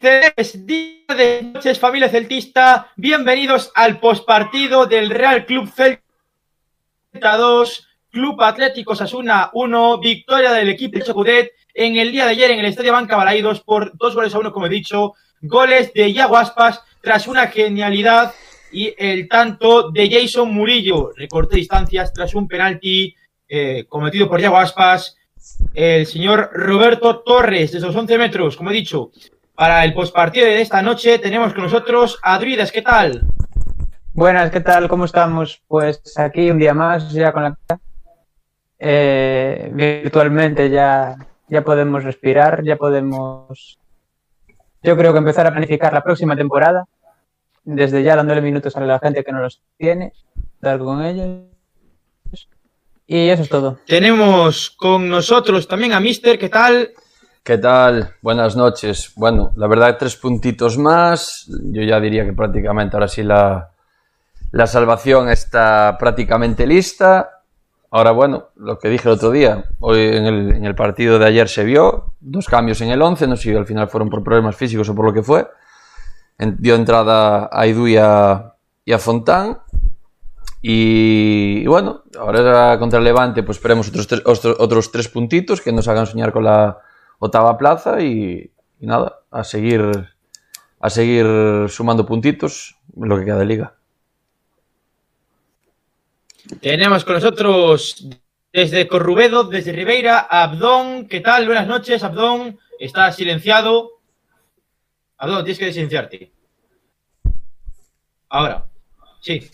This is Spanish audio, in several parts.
Felices días de noches, familia celtista. Bienvenidos al postpartido del Real Club Celta 2, Club Atlético Sasuna 1, victoria del equipo de Chocudet en el día de ayer en el Estadio Banca Balaídos por dos goles a uno, como he dicho. Goles de Iago Aspas tras una genialidad y el tanto de Jason Murillo. Recorte distancias tras un penalti eh, cometido por Iago Aspas. El señor Roberto Torres, de esos 11 metros, como he dicho. Para el postpartido de esta noche tenemos con nosotros a Druidas. ¿Qué tal? Buenas, ¿qué tal? ¿Cómo estamos? Pues aquí un día más, ya con la... Eh, virtualmente ya, ya podemos respirar, ya podemos, yo creo que empezar a planificar la próxima temporada, desde ya dándole minutos a la gente que no los tiene, dar con ellos. Y eso es todo. Tenemos con nosotros también a Mister, ¿qué tal? ¿Qué tal? Buenas noches. Bueno, la verdad, tres puntitos más. Yo ya diría que prácticamente ahora sí la, la salvación está prácticamente lista. Ahora, bueno, lo que dije el otro día, hoy en el, partido de ayer se vio, dos cambios en el 11, no sé si al final fueron por problemas físicos o por lo que fue. Dio entrada a Idu y a, y Fontán. Y, bueno, ahora contra el Levante, pues esperemos otros otros, otros tres puntitos que nos hagan soñar con la octava plaza y, y nada, a seguir, a seguir sumando puntitos en lo que queda de liga. Tenemos con nosotros desde Corrubedo, desde Ribeira, Abdón. ¿Qué tal? Buenas noches, Abdón. Está silenciado. Abdón, tienes que silenciarte. Ahora. Sí.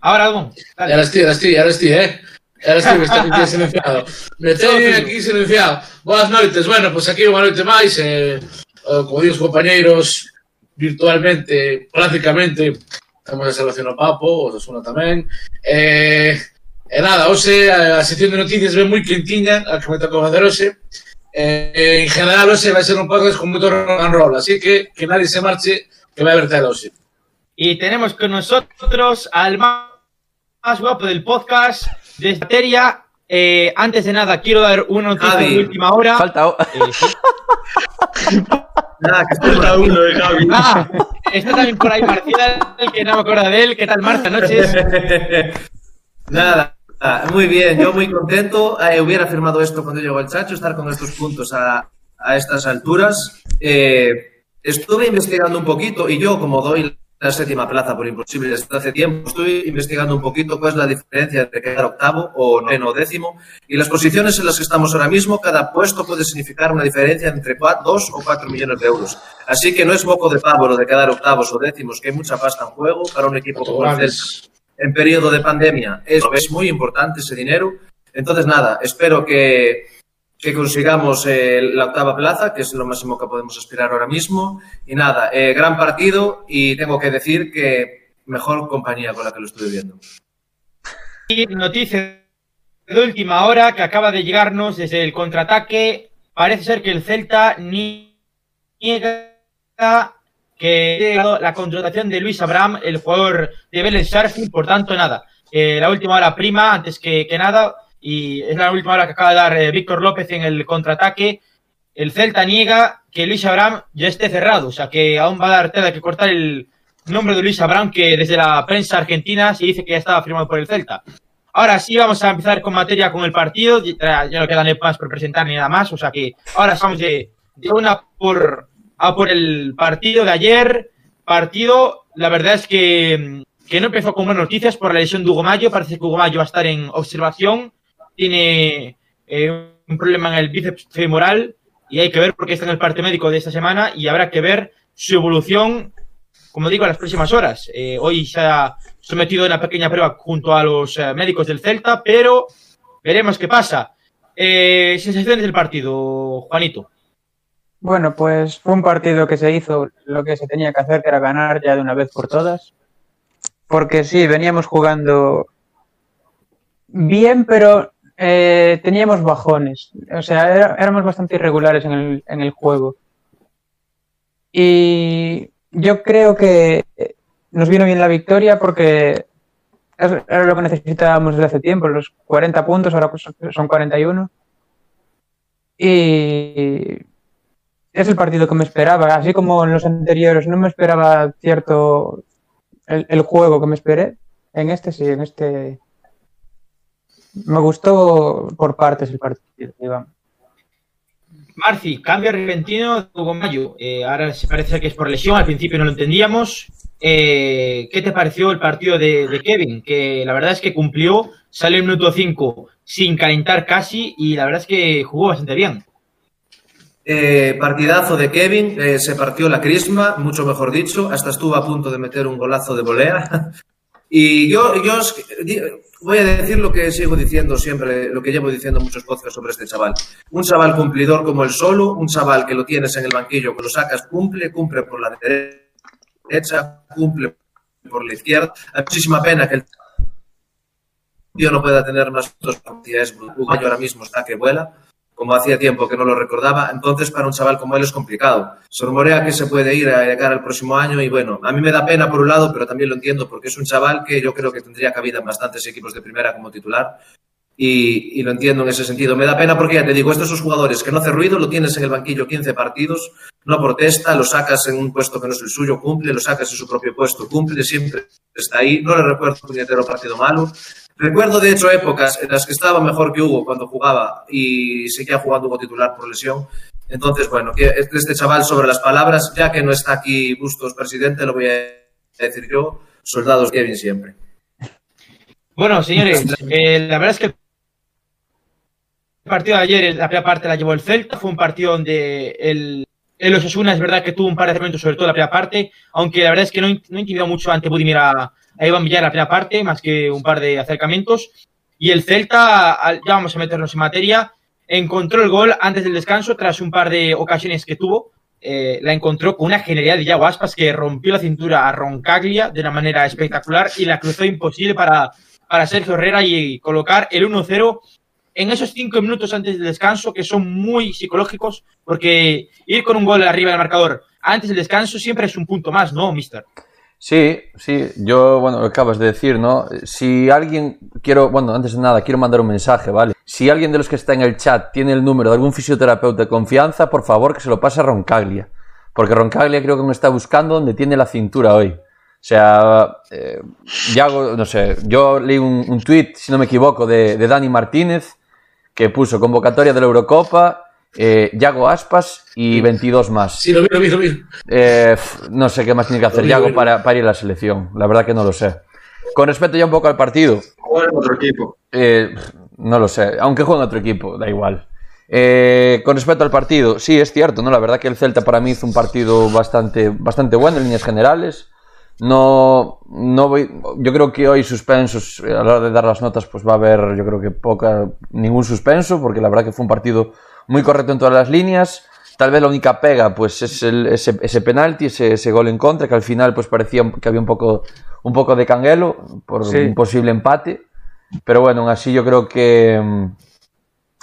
Ahora, Abdón. Dale. Ahora estoy, ahora estoy, ahora estoy, ¿eh? Era así que está aquí silenciado. Me teñen aquí silenciado. Boas noites. Bueno, pois pues aquí unha noite máis. Eh, como dios compañeiros, virtualmente, prácticamente, estamos a salvación ao Papo, o Sasuna tamén. Eh, e nada, hoxe a, a sección de noticias ven moi quentiña, a que me tocou facer hoxe. Eh, en general, hoxe vai ser un podcast con moito rock and roll, así que que nadie se marche, que vai haber tela hoxe. Y tenemos con nosotros al más guapo del podcast, de Esteria. Eh, antes de nada, quiero dar una noticia Javi. de última hora. Falta. Eh. Nada, que falta uno de Javi. Ah, está también por ahí Marcial, que no me acuerdo de él. ¿Qué tal, Marta? Noches. Nada, muy bien, yo muy contento. Eh, hubiera firmado esto cuando llegó el Chacho, estar con estos puntos a, a estas alturas. Eh, estuve investigando un poquito y yo, como doy la séptima plaza por imposible desde hace tiempo, estoy investigando un poquito cuál es la diferencia entre quedar octavo o noveno o décimo. Y las posiciones en las que estamos ahora mismo, cada puesto puede significar una diferencia entre 2 o 4 millones de euros. Así que no es moco de pavo lo de quedar octavos o décimos, que hay mucha pasta en juego para un equipo como el Celta en periodo de pandemia. Es, es muy importante ese dinero. Entonces, nada, espero que, que consigamos eh, la octava plaza, que es lo máximo que podemos aspirar ahora mismo. Y nada, eh, gran partido y tengo que decir que mejor compañía con la que lo estoy viendo. Y noticia de última hora que acaba de llegarnos desde el contraataque. Parece ser que el Celta niega que la contratación de Luis Abraham, el jugador de Vélez Sarsfield, por tanto, nada. Eh, la última hora prima, antes que, que, nada, y es la última hora que acaba de dar eh, Víctor López en el contraataque. El Celta niega que Luis Abraham ya esté cerrado, o sea que aún va a dar tela que cortar el nombre de Luis Abraham, que desde la prensa argentina se dice que ya estaba firmado por el Celta. Ahora sí vamos a empezar con materia con el partido, ya, no quedan más por presentar ni nada más, o sea que ahora estamos de, de una por a por el partido de ayer. Partido, la verdad es que, que no empezó con buenas noticias por la lesión de Hugo Mayo. Parece que Hugo Mayo va a estar en observación. Tiene eh, un problema en el bíceps femoral y hay que ver porque está en el parte médico de esta semana y habrá que ver su evolución, como digo, en las próximas horas. Eh, hoy se ha sometido a una pequeña prueba junto a los eh, médicos del Celta, pero veremos qué pasa. Sensaciones del partido, Juanito. Bueno, pues fue un partido que se hizo lo que se tenía que hacer, que era ganar ya de una vez por todas. Porque sí, veníamos jugando bien, pero eh, teníamos bajones. O sea, era, éramos bastante irregulares en el, juego. Y yo creo que nos vino bien la victoria porque era lo que necesitábamos desde hace tiempo, los 40 puntos, ahora son 41. Y es el partido que me esperaba. Así como en los anteriores no me esperaba cierto el juego que me esperé. En este sí, en este me gustó por partes el partido, Iván. Marci, cambio repentino de Hugo Mayo. Eh, ahora se parece que es por lesión, al principio no lo entendíamos. Eh, ¿Qué te pareció el partido de, de, Kevin? Que la verdad es que cumplió, salió en minuto 5 sin calentar casi y la verdad es que jugó bastante bien. Eh, partidazo de Kevin, eh, se partió la crisma, mucho mejor dicho, hasta estuvo a punto de meter un golazo de volea. Y yo, yo voy a decir lo que sigo diciendo siempre, lo que llevo diciendo muchos podcasts sobre este chaval. Un chaval cumplidor como el solo, un chaval que lo tienes en el banquillo, que lo sacas, cumple, cumple por la derecha, cumple por la izquierda. Hay muchísima pena que el tío no pueda tener más oportunidades. ahora mismo está que vuela como hacía tiempo que no lo recordaba, entonces para un chaval como él es complicado. Se rumorea que se puede ir a llegar al próximo año y bueno, a mí me da pena por un lado, pero también lo entiendo porque es un chaval que yo creo que tendría cabida en bastantes equipos de primera como titular y, lo entiendo en ese sentido. Me da pena porque ya te digo, estos son jugadores que no hace ruido, lo tienes en el banquillo 15 partidos, no protesta, lo sacas en un puesto que no es el suyo, cumple, lo sacas en su propio puesto, cumple, siempre está ahí, no le recuerdo un partido malo. Recuerdo, de hecho, épocas en las que estaba mejor que Hugo cuando jugaba y seguía jugando como titular por lesión. Entonces, bueno, este chaval sobre las palabras, ya que no está aquí Bustos presidente, lo voy a decir yo, soldados Kevin siempre. Bueno, señores, eh, la verdad es que el partido de ayer, la primera parte la llevó el Celta, fue un partido donde el, el Osasuna es verdad que tuvo un par de momentos, sobre todo la primera parte, aunque la verdad es que no, no intimidó mucho ante Budimir a, a Iván Villar la primera parte, más que un par de acercamientos. Y el Celta, ya vamos a meternos en materia, encontró el gol antes del descanso tras un par de ocasiones que tuvo. Eh, la encontró con una genialidad de Yago Aspas que rompió la cintura a Roncaglia de una manera espectacular y la cruzó imposible para, para Sergio Herrera y colocar el 1-0 en esos cinco minutos antes del descanso que son muy psicológicos porque ir con un gol arriba del marcador antes del descanso siempre es un punto más, ¿no, mister? Sí, sí, yo, bueno, acabas de decir, ¿no? Si alguien, quiero, bueno, antes de nada, quiero mandar un mensaje, ¿vale? Si alguien de los que está en el chat tiene el número de algún fisioterapeuta de confianza, por favor que se lo pase a Roncaglia. Porque Roncaglia creo que me está buscando donde tiene la cintura hoy. O sea, eh, hago, no sé, yo leí un, un tweet, si no me equivoco, de, de Dani Martínez, que puso convocatoria de la Eurocopa eh, Yago Aspas y 22 más. Sí, lo vi, lo vi, lo vi. Eh, no sé qué más tiene que hacer Yago para, para, ir a la selección. La verdad que no lo sé. Con respecto ya un poco al partido. Juega en otro equipo. Eh, no lo sé. Aunque juegue en otro equipo, da igual. Eh, con respecto al partido, sí, es cierto, ¿no? La verdad que el Celta para mí hizo un partido bastante, bastante bueno en líneas generales. No, no voy, yo creo que hoy suspensos, a la hora de dar las notas, pues va a haber, yo creo que poca, ningún suspenso, porque la verdad que fue un partido muy correcto en todas las líneas. Tal vez la única pega, pues, es el, ese, ese penalti, ese, ese, gol en contra, que al final, pues, parecía que había un poco, un poco de canguelo por sí. un posible empate. Pero bueno, aún así yo creo que,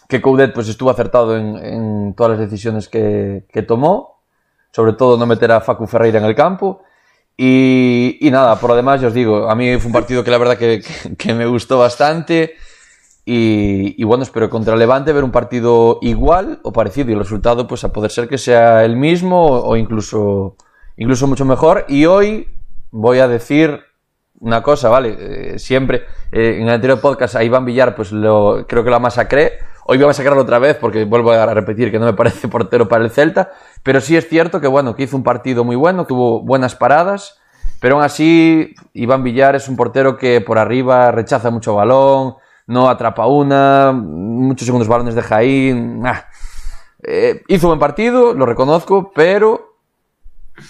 que Coudet, pues, estuvo acertado en, en todas las decisiones que, que, tomó. Sobre todo no meter a Facu Ferreira en el campo. Y, y nada, por lo demás, yo os digo, a mí fue un partido que la verdad que, que me gustó bastante. Y, bueno, espero contra Levante ver un partido igual o parecido y el resultado pues a poder ser que sea el mismo o incluso, incluso mucho mejor. Y hoy voy a decir una cosa, ¿vale? Eh, siempre eh, en el anterior podcast a Iván Villar pues lo, creo que lo masacré. Hoy voy a masacrarlo otra vez porque vuelvo a repetir que no me parece portero para el Celta. Pero sí es cierto que bueno, que hizo un partido muy bueno, tuvo buenas paradas. Pero aún así, Iván Villar es un portero que por arriba rechaza mucho balón, no atrapa una, muchos segundos balones de Jaín. Ah. Eh, hizo buen partido, lo reconozco, pero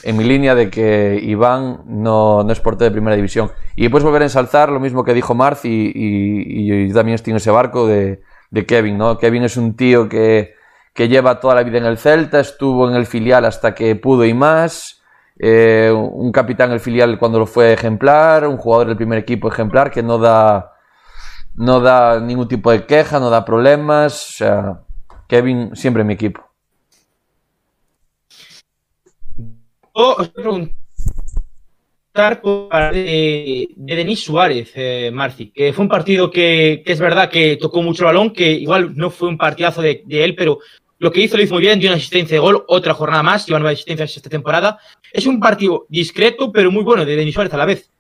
en mi línea de que Iván no, no es portero de primera división. Y después volver a ensalzar lo mismo que dijo Marz y, yo también estoy en ese barco de, de, Kevin, ¿no? Kevin es un tío que, que, lleva toda la vida en el Celta, estuvo en el filial hasta que pudo y más. Eh, un capitán en el filial cuando lo fue ejemplar, un jugador del primer equipo ejemplar que no da no da ningún tipo de queja, no da problemas. O sea, Kevin siempre en mi equipo. Yo os preguntar de, de Denis Suárez, eh, Marci, que fue un partido que, es verdad que tocó mucho el balón, que igual no fue un partidazo de, de él, pero lo que hizo lo hizo muy bien, dio una asistencia de gol, otra jornada más, lleva nueve asistencias esta temporada. Es un partido discreto, pero muy bueno de Denis Suárez a la vez.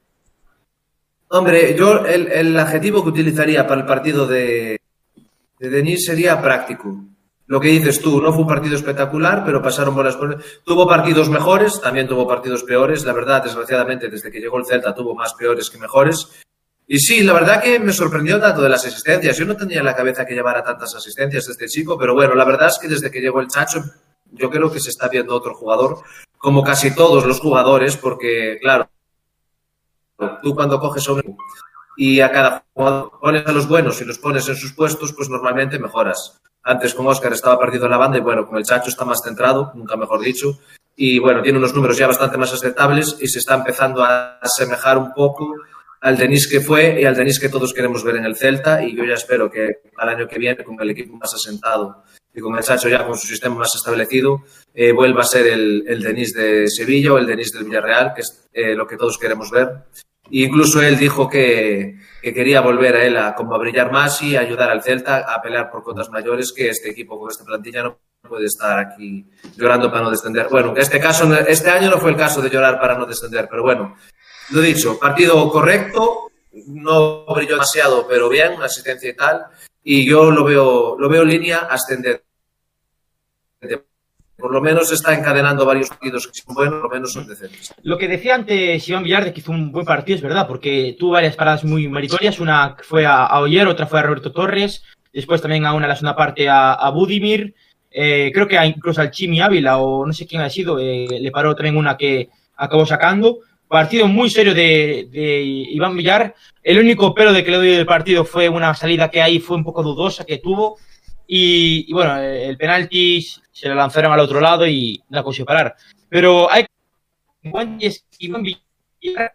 Hombre, yo el, adjetivo que utilizaría para el partido de, de Denis sería práctico. Lo que dices tú, no fue un partido espectacular, pero pasaron buenas cosas. Tuvo partidos mejores, también tuvo partidos peores. La verdad, desgraciadamente, desde que llegó el Celta tuvo más peores que mejores. Y sí, la verdad que me sorprendió tanto de las asistencias. Yo no tenía en la cabeza que llevara tantas asistencias este chico, pero bueno, la verdad es que desde que llegó el Chacho, yo creo que se está viendo otro jugador, como casi todos los jugadores, porque, claro, tú cuando coges a un y a cada jugador pones a los buenos y los pones en sus puestos, pues normalmente mejoras. Antes con Oscar estaba perdido en la banda y bueno, con el Chacho está más centrado, nunca mejor dicho, y bueno, tiene unos números ya bastante más aceptables y se está empezando a asemejar un poco al Denis que fue y al Denis que todos queremos ver en el Celta y yo ya espero que al año que viene con el equipo más asentado y con el Chacho ya con su sistema más establecido eh, vuelva a ser el, el Denis de Sevilla o el Denis del Villarreal, que es eh, lo que todos queremos ver. E incluso él dijo que, que, quería volver a él a, como a brillar más y ayudar al Celta a pelear por cotas mayores, que este equipo con esta plantilla no puede estar aquí llorando para no descender. Bueno, en este caso, este año no fue el caso de llorar para no descender, pero bueno, lo dicho, partido correcto, no brilló demasiado, pero bien, asistencia y tal, y yo lo veo, lo veo línea ascendente. Por lo menos está encadenando varios partidos que son buenos, por lo menos son decentes. Lo que decía antes Iván Villar de que hizo un buen partido es verdad, porque tuvo varias paradas muy meritorias. Una fue a, a Oyer, otra fue a Roberto Torres, después también a una la segunda parte a, a Budimir. Eh, creo que incluso al Chimi Ávila, o no sé quién ha sido, eh, le paró también una que acabó sacando. Partido muy serio de, de, Iván Villar. El único pelo de que le doy del partido fue una salida que ahí fue un poco dudosa que tuvo. Y, y bueno, el penalti se lo lanzaron al otro lado y la consiguió parar. Pero hay que Iván Villar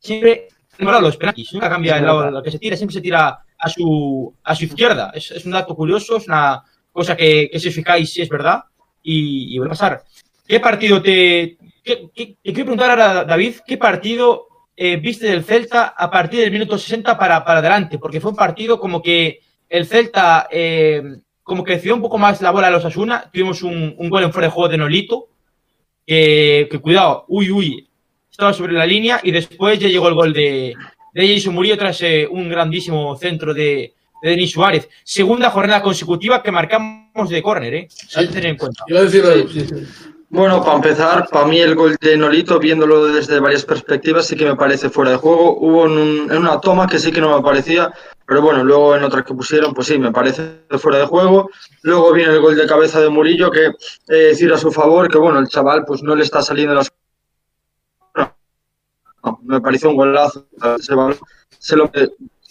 siempre los penaltis, nunca cambia el lado lo que se tira, siempre se tira a su, a su izquierda. Es, es un dato curioso, es una cosa que, que si os fijáis es verdad y, y vuelve a pasar. ¿Qué partido te, ¿Qué, quiero preguntar ahora, David, ¿qué partido eh, viste del Celta a partir del minuto 60 para, para adelante? Porque fue un partido como que el Celta eh, como que un poco más la bola a los Asuna. Tuvimos un, un, gol en fuera de juego de Nolito, que, que, cuidado, uy, uy, estaba sobre la línea y después ya llegó el gol de, de Jason Murillo tras eh, un grandísimo centro de, de Denis Suárez. Segunda jornada consecutiva que marcamos de córner, ¿eh? Que tener en cuenta. Yo decirlo, sí, sí. Bueno, para empezar, para mí el gol de Nolito, viéndolo desde varias perspectivas, sí que me parece fuera de juego. Hubo en, un, en, una toma que sí que no me parecía, pero bueno, luego en otras que pusieron, pues sí, me parece fuera de juego. Luego viene el gol de cabeza de Murillo, que eh, decir a su favor que bueno, el chaval pues no le está saliendo las... No, me pareció un golazo.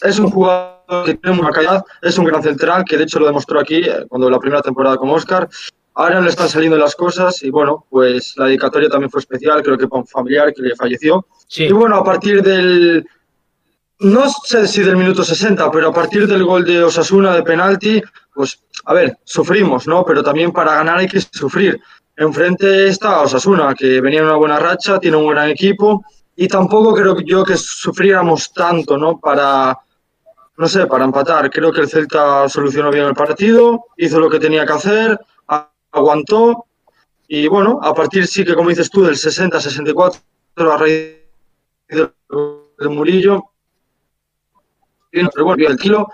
Es un jugador que tiene mucha calidad, es un gran central, que de hecho lo demostró aquí eh, cuando la primera temporada con Oscar. Ahora no están saliendo las cosas y bueno, pues la dedicatoria también fue especial, creo que para un familiar que le falleció. Sí. Y bueno, a partir del, no sé si del minuto 60, pero a partir del gol de Osasuna de penalti, pues a ver, sufrimos, ¿no? Pero también para ganar hay que sufrir. Enfrente está Osasuna, que venía en una buena racha, tiene un gran equipo y tampoco creo yo que sufriéramos tanto, ¿no? Para, no sé, para empatar. Creo que el Celta solucionó bien el partido, hizo lo que tenía que hacer aguantó y bueno, a partir sí que como dices tú del 60-64 a raíz de Murillo pero bueno, el kilo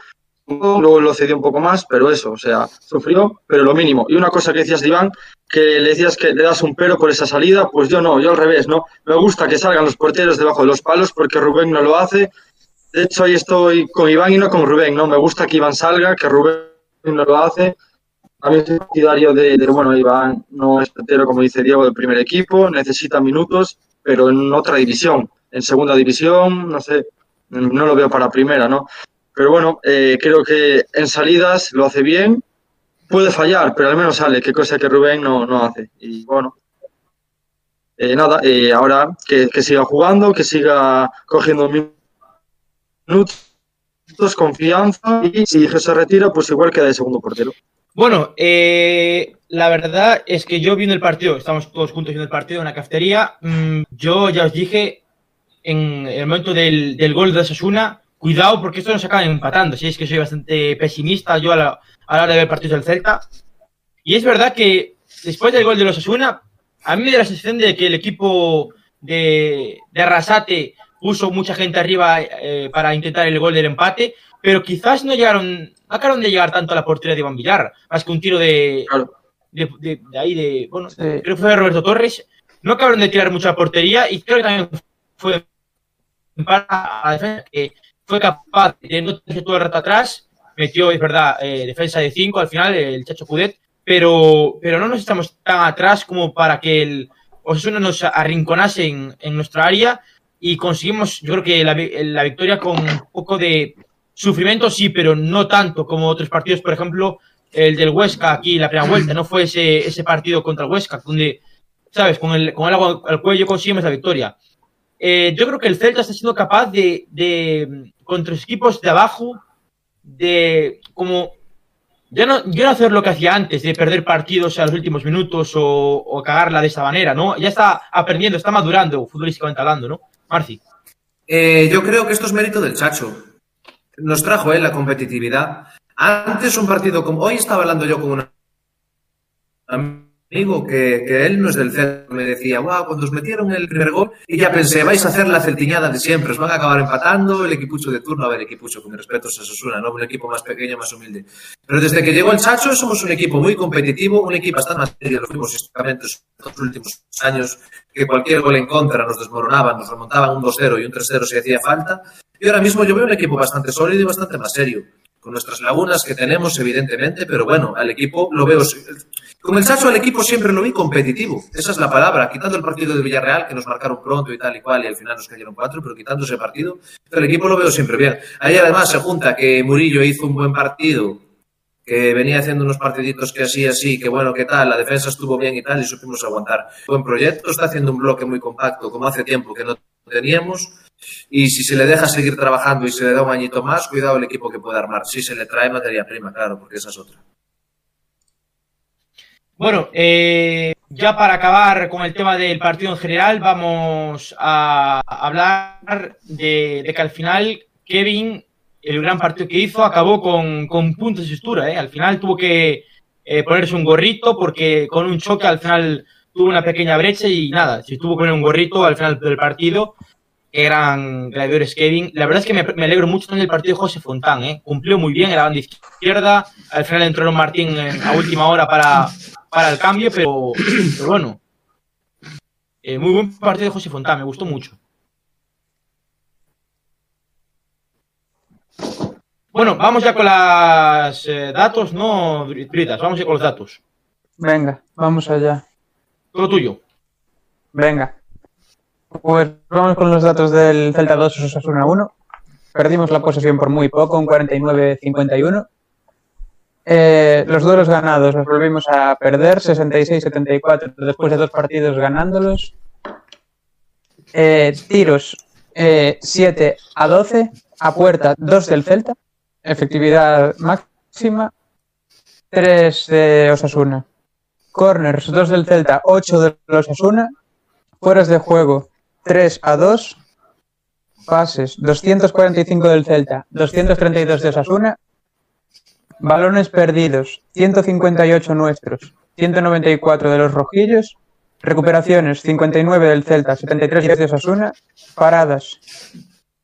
luego lo cedió un poco más, pero eso, o sea, sufrió, pero lo mínimo. Y una cosa que decías de Iván, que le decías que le das un pero por esa salida, pues yo no, yo al revés, ¿no? Me gusta que salgan los porteros debajo de los palos porque Rubén no lo hace. De hecho, ahí estoy con Iván y no con Rubén, ¿no? Me gusta que Iván salga, que Rubén no lo hace también soy partidario de, de, bueno, Iván no es portero, como dice Diego, del primer equipo, necesita minutos, pero en otra división, en segunda división, no sé, no lo veo para primera, ¿no? Pero bueno, eh, creo que en salidas lo hace bien, puede fallar, pero al menos sale, que cosa que Rubén no, no hace. Y bueno, eh, nada, eh, ahora que, que, siga jugando, que siga cogiendo minutos, confianza, y si se retira, pues igual queda de segundo portero. Bueno, eh, la verdad es que yo viendo el partido, estamos todos juntos viendo el partido en la cafetería, mmm, yo ya os dije en el momento del, del gol de Sasuna, cuidado porque esto nos acaba empatando, si es que soy bastante pesimista yo a la, a la hora de ver partidos del Celta. Y es verdad que después del gol de los Asuna, a mí me da la sensación de que el equipo de, de Arrasate puso mucha gente arriba eh, para intentar el gol del empate, pero quizás no llegaron, acabaron de llegar tanto a la portería de Iván Villar, más que un tiro de, Claro. de, de- de ahí de, bueno, Sí. creo que fue de Roberto Torres, no acabaron de tirar mucho a la portería y creo que también fue para la defensa que fue capaz de no tener todo el rato atrás, metió, es verdad, eh, defensa de 5 al final, el Chacho Cudet, pero, pero no nos estamos tan atrás como para que el Osasuna nos arrinconase en, en nuestra área. Y conseguimos, yo creo que la, la victoria con un poco de sufrimiento, sí, pero no tanto como otros partidos, por ejemplo, el del Huesca aquí, la primera vuelta, no fue ese, ese partido contra el Huesca, donde, ¿sabes? Con el, con el agua al cuello conseguimos la victoria. Eh, yo creo que el Celta está siendo capaz de, de, contra equipos de abajo, de como ya no, ya no hacer lo que hacía antes, de perder partidos a los últimos minutos o, o cagarla de esta manera, ¿no? Ya está aprendiendo, está madurando futbolísticamente hablando, ¿no? Marci. Eh, yo creo que esto es mérito del Chacho. Nos trajo él la competitividad. Antes un partido como... Hoy estaba hablando yo con un amigo que, él no es del Celta. Me decía, wow, cuando os metieron el primer gol, y ya pensé, vais a hacer la celtiñada de siempre, os van a acabar empatando el equipucho de turno. A ver, equipucho, con respeto, se Sosuna, ¿no? Un equipo más pequeño, más humilde. Pero desde que llegó el Chacho somos un equipo muy competitivo, un equipo bastante más serio. Los últimos, los últimos años que cualquier gol en contra nos desmoronaban, nos remontaban un 2-0 y un 3-0 si hacía falta. Y ahora mismo yo veo un equipo bastante sólido y bastante más serio. Con nuestras lagunas que tenemos, evidentemente, pero bueno, al equipo lo veo. Con el Chacho al equipo siempre lo vi competitivo. Esa es la palabra. Quitando el partido de Villarreal, que nos marcaron pronto y tal y cual, y al final nos cayeron cuatro, pero quitando ese partido, el equipo lo veo siempre bien. Ahí además se junta que Murillo hizo un buen partido, que venía haciendo unos partiditos que así, así, que bueno, que tal, la defensa estuvo bien y tal, y supimos aguantar. Buen proyecto, está haciendo un bloque muy compacto, como hace tiempo que no teníamos, y si se le deja seguir trabajando y se le da un añito más, cuidado el equipo que puede armar. Si se le trae materia prima, claro, porque esa es otra. Bueno, eh, ya para acabar con el tema del partido en general, vamos a hablar de, que al final Kevin, el gran partido que hizo, acabó con, con puntos de sustura. ¿eh? Al final tuvo que eh, ponerse un gorrito porque con un choque al final tuvo una pequeña brecha y nada, si tuvo que poner un gorrito al final del partido, que eran gladiadores Kevin. La verdad es que me, me alegro mucho también del partido de José Fontán, ¿eh? cumplió muy bien en la banda izquierda, al final entró Martín a última hora para, para el cambio, pero, pero bueno, Eh, muy buen partido de José Fontán, me gustó mucho. Bueno, vamos ya con las eh, datos, no, Britas, vamos ya con los datos. Venga, vamos allá. Todo tuyo. Venga. Pues vamos con los datos del Celta 2 Osasuna 1. Perdimos la posesión por muy poco, un 49-51. Eh, los duelos ganados los volvimos a perder, 66-74, después de dos partidos ganándolos. Eh, tiros, eh, 7 a 12, a puerta 2 del Celta, efectividad máxima, 3 de Osasuna. Corners, 2 del Celta, 8 de Osasuna. Fueras de juego, 3 a 2. Pases, 245 del Celta, 232 de Osasuna. Balones perdidos, 158 nuestros, 194 de los rojillos. Recuperaciones, 59 del Celta, 73 de Osasuna. Paradas,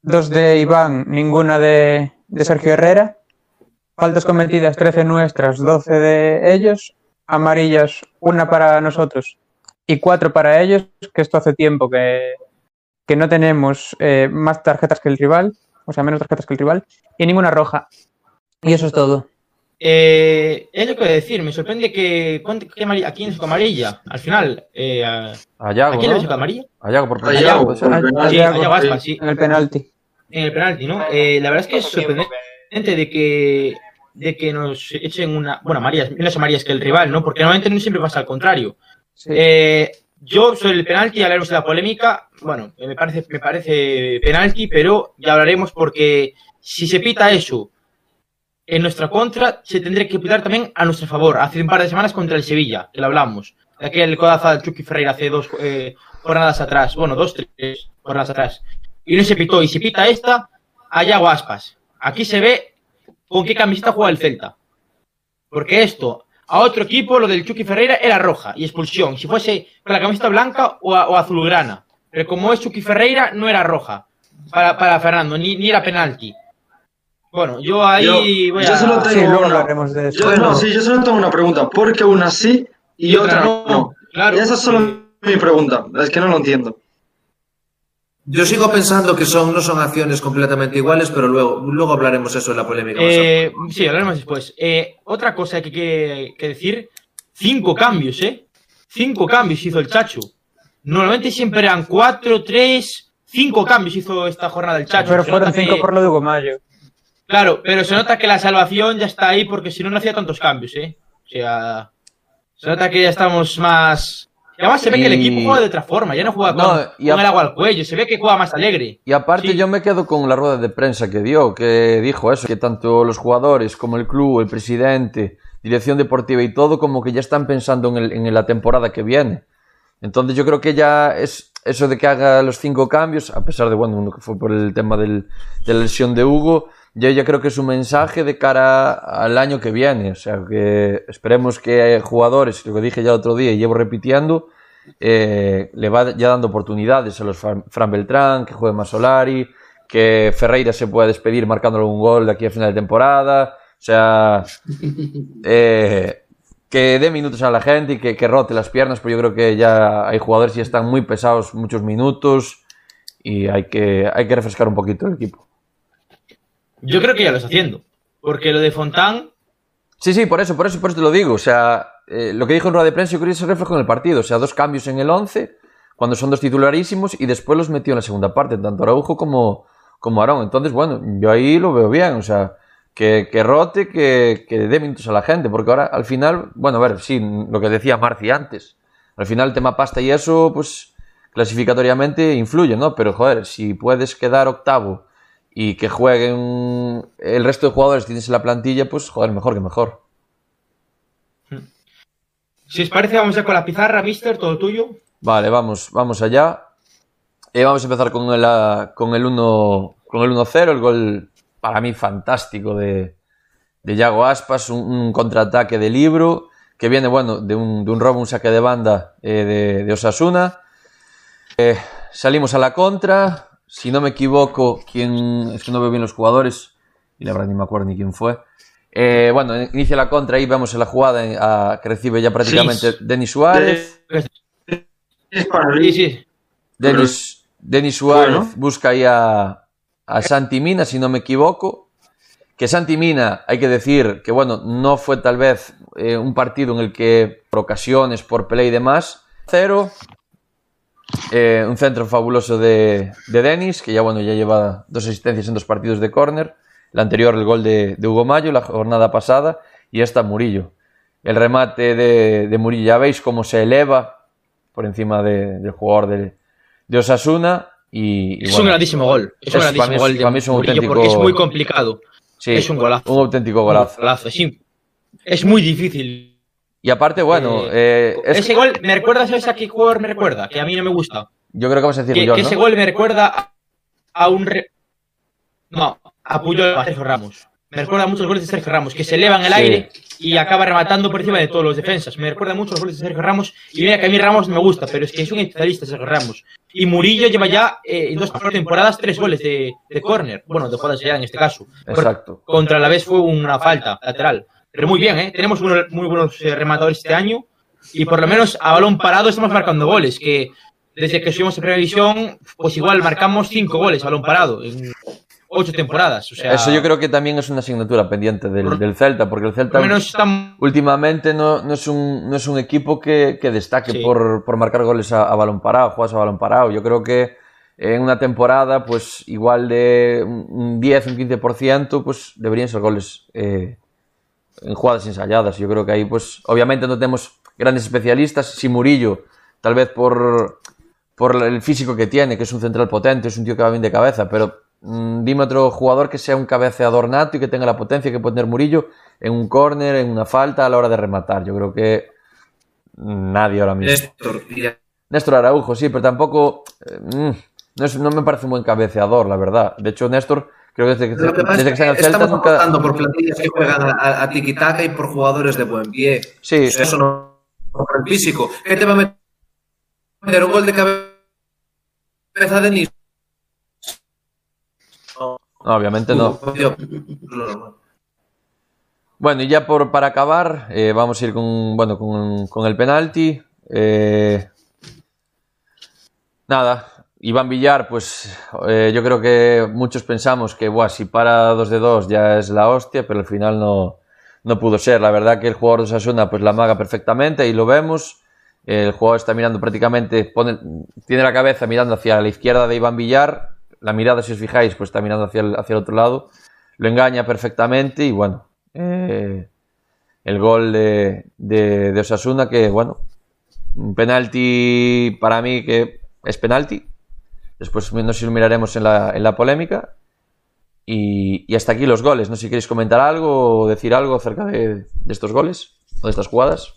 2 de Iván, ninguna de, de Sergio Herrera. Faltas cometidas, 13 nuestras, 12 de ellos. Amarillas, una para nosotros y cuatro para ellos, que esto hace tiempo que, que no tenemos eh, más tarjetas que el rival, o sea, menos tarjetas que el rival, y ninguna roja. Y eso es todo. Eh, es lo que voy a decir, me sorprende que. ¿cuánto- qué amari- ¿A quién le sacó amarilla? Al final, eh, ¿a, A ¿a Yago, quién le ¿no? sacó amarilla? A Yago por A penalti, Yago, puede ser. por penalti. Sí, a Yago, Yago Aspas, sí. En el penalti. En el penalti, ¿no? Eh, la verdad es que es sorprendente de que, de que nos echen una. Bueno, amarillas, menos amarillas que el rival, ¿no? Porque normalmente no siempre pasa al contrario. Sí. Eh, yo sobre el penalti hablaremos de la polémica. Bueno, me parece, me parece penalti, pero ya hablaremos porque si se pita eso en nuestra contra, se tendría que pitar también a nuestro favor. Hace un par de semanas contra el Sevilla, que lo hablamos. De aquel codazo al Chucky Ferreira hace dos eh, jornadas atrás. Bueno, dos, tres jornadas atrás. Y no se pitó. Y si pita esta, allá Aspas. Aquí se ve con qué camiseta juega el Celta. Porque esto, a otro equipo, lo del Chucky Ferreira era roja y expulsión. Si fuese con la camiseta blanca o, a- o azulgrana. Pero como es Chucky Ferreira, no era roja para, para Fernando, ni, ni era penalti. Bueno, yo ahí Yo- voy yo a... solo Sí, tengo luego una- hablaremos de eso. Yo, no, sí, yo solo tengo una pregunta. ¿Por qué una sí y, Y otra no? no. Claro. Y esa es solo mi pregunta. Es que no lo entiendo. Yo sigo pensando que son, no son acciones completamente iguales, pero luego, luego hablaremos eso en la polémica. más Eh, sí, hablaremos después. Eh, otra cosa que hay que, que decir, cinco cambios, ¿eh? Cinco cambios hizo el Chacho. Normalmente siempre eran cuatro, tres, cinco cambios hizo esta jornada el Chacho. Pero Se fueron cinco que- por lo de Hugo Mayo. Claro, pero se nota que la salvación ya está ahí porque si no, no hacía tantos cambios, ¿eh? O sea, se nota que ya estamos más... Y además se ve que el equipo juega de otra forma, ya no juega con, No, y con el agua al cuello, se ve que juega más alegre. Y aparte Sí. yo me quedo con la rueda de prensa que dio, que dijo eso, que tanto los jugadores como el club, el presidente, dirección deportiva y todo, como que ya están pensando en, el- en la temporada que viene. Entonces yo creo que ya es eso de que haga los cinco cambios, a pesar de, bueno, uno que fue por el tema del- de la lesión de Hugo, yo ya creo que es un mensaje de cara al año que viene. O sea, que esperemos que jugadores, lo que dije ya el otro día y llevo repitiendo, eh, le va ya dando oportunidades a los Fran, Beltrán, que juegue más Solari, que Ferreira se pueda despedir marcándole un gol de aquí a final de temporada. O sea, eh, que dé minutos a la gente y que, que rote las piernas, pero yo creo que ya hay jugadores que están muy pesados muchos minutos y hay que, hay que refrescar un poquito el equipo. Yo creo que ya lo está haciendo. Porque lo de Fontán, Sí, sí, por eso, por eso, por eso te lo digo. O sea, eh, lo que dijo en rueda de prensa yo creo que se en el partido. O sea, dos cambios en el 11, cuando son dos titularísimos, y después los metió en la segunda parte, tanto Araujo como, como. Entonces, bueno, yo ahí lo veo bien. O sea, que, que rote, que, que dé minutos a la gente, porque ahora al final, bueno, a ver, sí, lo que decía Marci antes. Al final el tema pasta y eso, pues clasificatoriamente influye, ¿no? Pero joder, si puedes quedar octavo y que jueguen el resto de jugadores tienes en la plantilla, pues joder, mejor que mejor. si os parece, vamos ya con la pizarra, mister, todo tuyo. Vale, vamos, vamos allá. Eh, vamos a empezar con el, ah, con el 1 con el 1-0, el gol para mí fantástico de, de Yago Aspas, un, un contraataque de libro que viene, bueno, de un, de un robo, un saque de banda eh, de, de Osasuna. Eh, salimos a la contra, si no me equivoco, quien, es que no veo bien los jugadores, y la verdad ni me acuerdo ni quién fue. Eh, bueno, inicia la contra y vemos en la jugada eh, a- que recibe ya prácticamente Sí. Denis Suárez. Es para Sí, sí. Denis, Denis Suárez Bueno. busca ahí a, a Santi Mina, si no me equivoco. Que Santi Mina, hay que decir que, bueno, no fue tal vez eh, un partido en el que, por ocasiones, por pelea y demás, cero. Eh, un centro fabuloso de, de Denis, que ya, bueno, ya lleva dos asistencias en dos partidos de córner. El anterior, el gol de, de Hugo Mayo, la jornada pasada. Y esta Murillo. El remate de, de Murillo, ya veis cómo se eleva por encima de- del jugador de, de Osasuna. Y, y Es bueno, un grandísimo gol. Es un grandísimo es- gol de para mí es un Murillo auténtico- porque es muy complicado. sí, es un golazo. Un auténtico golazo. Golazo, sí. Es muy difícil. Y aparte, bueno, Eh, eh, es- Ese gol, ¿me recuerdas a qué jugador me recuerda? Que a mí no me gusta. yo creo que vas a decir Que, yo, que ¿no? ese gol me recuerda a, a un... re- No, a Puyol, a Sergio Ramos. Me recuerda mucho los goles de Sergio Ramos, que se eleva en el Sí. aire y acaba rematando por encima de todos los defensas. Me recuerda mucho los goles de Sergio Ramos. Y mira que a mí Ramos me gusta, pero es que es un especialista Sergio Ramos. Y Murillo lleva ya eh, en dos temporadas tres goles de, de córner. Bueno, de jugadas ya en este caso. Exacto. Contra la vez fue una falta lateral. Pero muy bien, ¿eh? Tenemos muy buenos eh, rematadores este año. Y por lo menos a balón parado estamos marcando goles. Que desde que subimos a Primera División, pues igual marcamos cinco goles a balón parado en ocho temporadas. O sea, Eso yo creo que también es una asignatura pendiente del, del Celta, porque el Celta lo menos están últimamente no, no es un, no es un equipo que, que destaque Sí. por, por marcar goles a, a balón parado, jugadas a balón parado. Yo creo que en una temporada, pues igual de un 10, un 15%, pues deberían ser goles eh, en jugadas ensayadas. Yo creo que ahí, pues, obviamente no tenemos grandes especialistas. Si Murillo, tal vez por, por el físico que tiene, que es un central potente, es un tío que va bien de cabeza, pero mm, dime otro jugador que sea un cabeceador nato y que tenga la potencia que puede tener Murillo en un córner, en una falta a la hora de rematar. Yo creo que nadie ahora mismo. Néstor, Néstor Araujo, sí, pero tampoco. eh, mm, no, es- no me parece un buen cabeceador, la verdad. De hecho, Néstor, Creo que desde que, Lo que desde que estamos nunca... apostando por plantillas que juegan a, a, tiki-taka y por jugadores de buen pie. Sí, Eso no por el físico. ¿Qué te va a meter un gol de cabeza de Nis? no, obviamente no. Normal. Bueno, y ya por, para acabar, eh, vamos a ir con, bueno, con, con el penalti. Eh, nada, Iván Villar, pues eh, yo creo que muchos pensamos que buah, si para 2 de 2 ya es la hostia, pero al final no, no pudo ser. La verdad que el jugador de Osasuna pues la maga perfectamente y lo vemos. El jugador está mirando prácticamente, pone, tiene la cabeza mirando hacia la izquierda de Iván Villar. La mirada, si os fijáis, pues está mirando hacia el, hacia el otro lado. Lo engaña perfectamente y bueno, eh, el gol de, de, de Osasuna que, bueno, un penalti para mí que es penalti. Después no sé si lo miraremos en la, en la polémica. Y, hasta aquí los goles. No sé si queréis comentar algo o decir algo acerca de, de estos goles o de estas jugadas.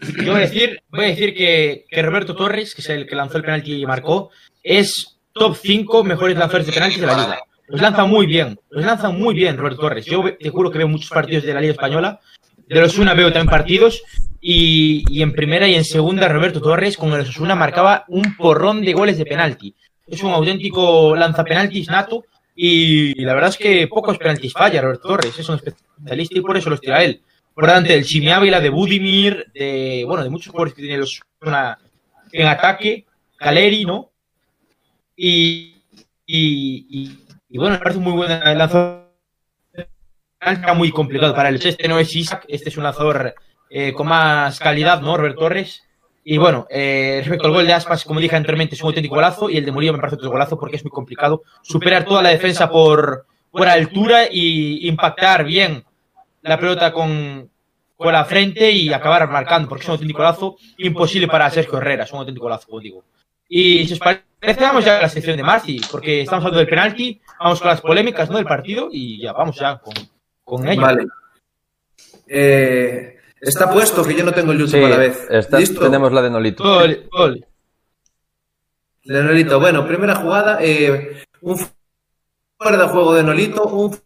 Voy a decir, voy a decir que, que Roberto Torres, que es el que lanzó el penalti y marcó, es top 5 mejores lanzadores de penaltis de la liga. Los lanza muy bien, los lanza muy bien Roberto Torres. Yo te juro que veo muchos partidos de la Liga Española. De los una veo también partidos. Y, y en primera y en segunda, Roberto Torres con el Osasuna marcaba un porrón de goles de penalti. Es un auténtico lanzapenaltis nato. Y la verdad es que pocos penaltis falla Roberto Torres. Es un especialista y por eso los tira él por delante del Chimi Ávila, de Budimir, de, bueno, de muchos jugadores que tienen los una, en ataque, Caleri, ¿no? Y, y, y, bueno, me parece muy buena lanzador. Era muy complicado para él. Este no es Isaac, este es un lanzador eh, con más calidad, ¿no? Robert Torres. Y bueno, eh, respecto al gol de Aspas, como dije anteriormente, es un auténtico golazo y el de Murillo me parece otro golazo porque es muy complicado superar toda la defensa por, por altura y impactar bien la pelota con, con la frente y acabar marcando, porque es un auténtico lazo imposible para Sergio Herrera, es un auténtico lazo, como digo. Y si os parece, vamos ya a la sección de Marci, porque estamos hablando del penalti, vamos con las polémicas ¿no? del partido y ya vamos ya con, con ello. Vale. Eh, está puesto que yo no tengo el YouTube Sí, a la vez. está- ¿Listo? tenemos la de Nolito. Gol, gol. De Nolito. Bueno, primera jugada. eh, un fuera de juego de Nolito. Un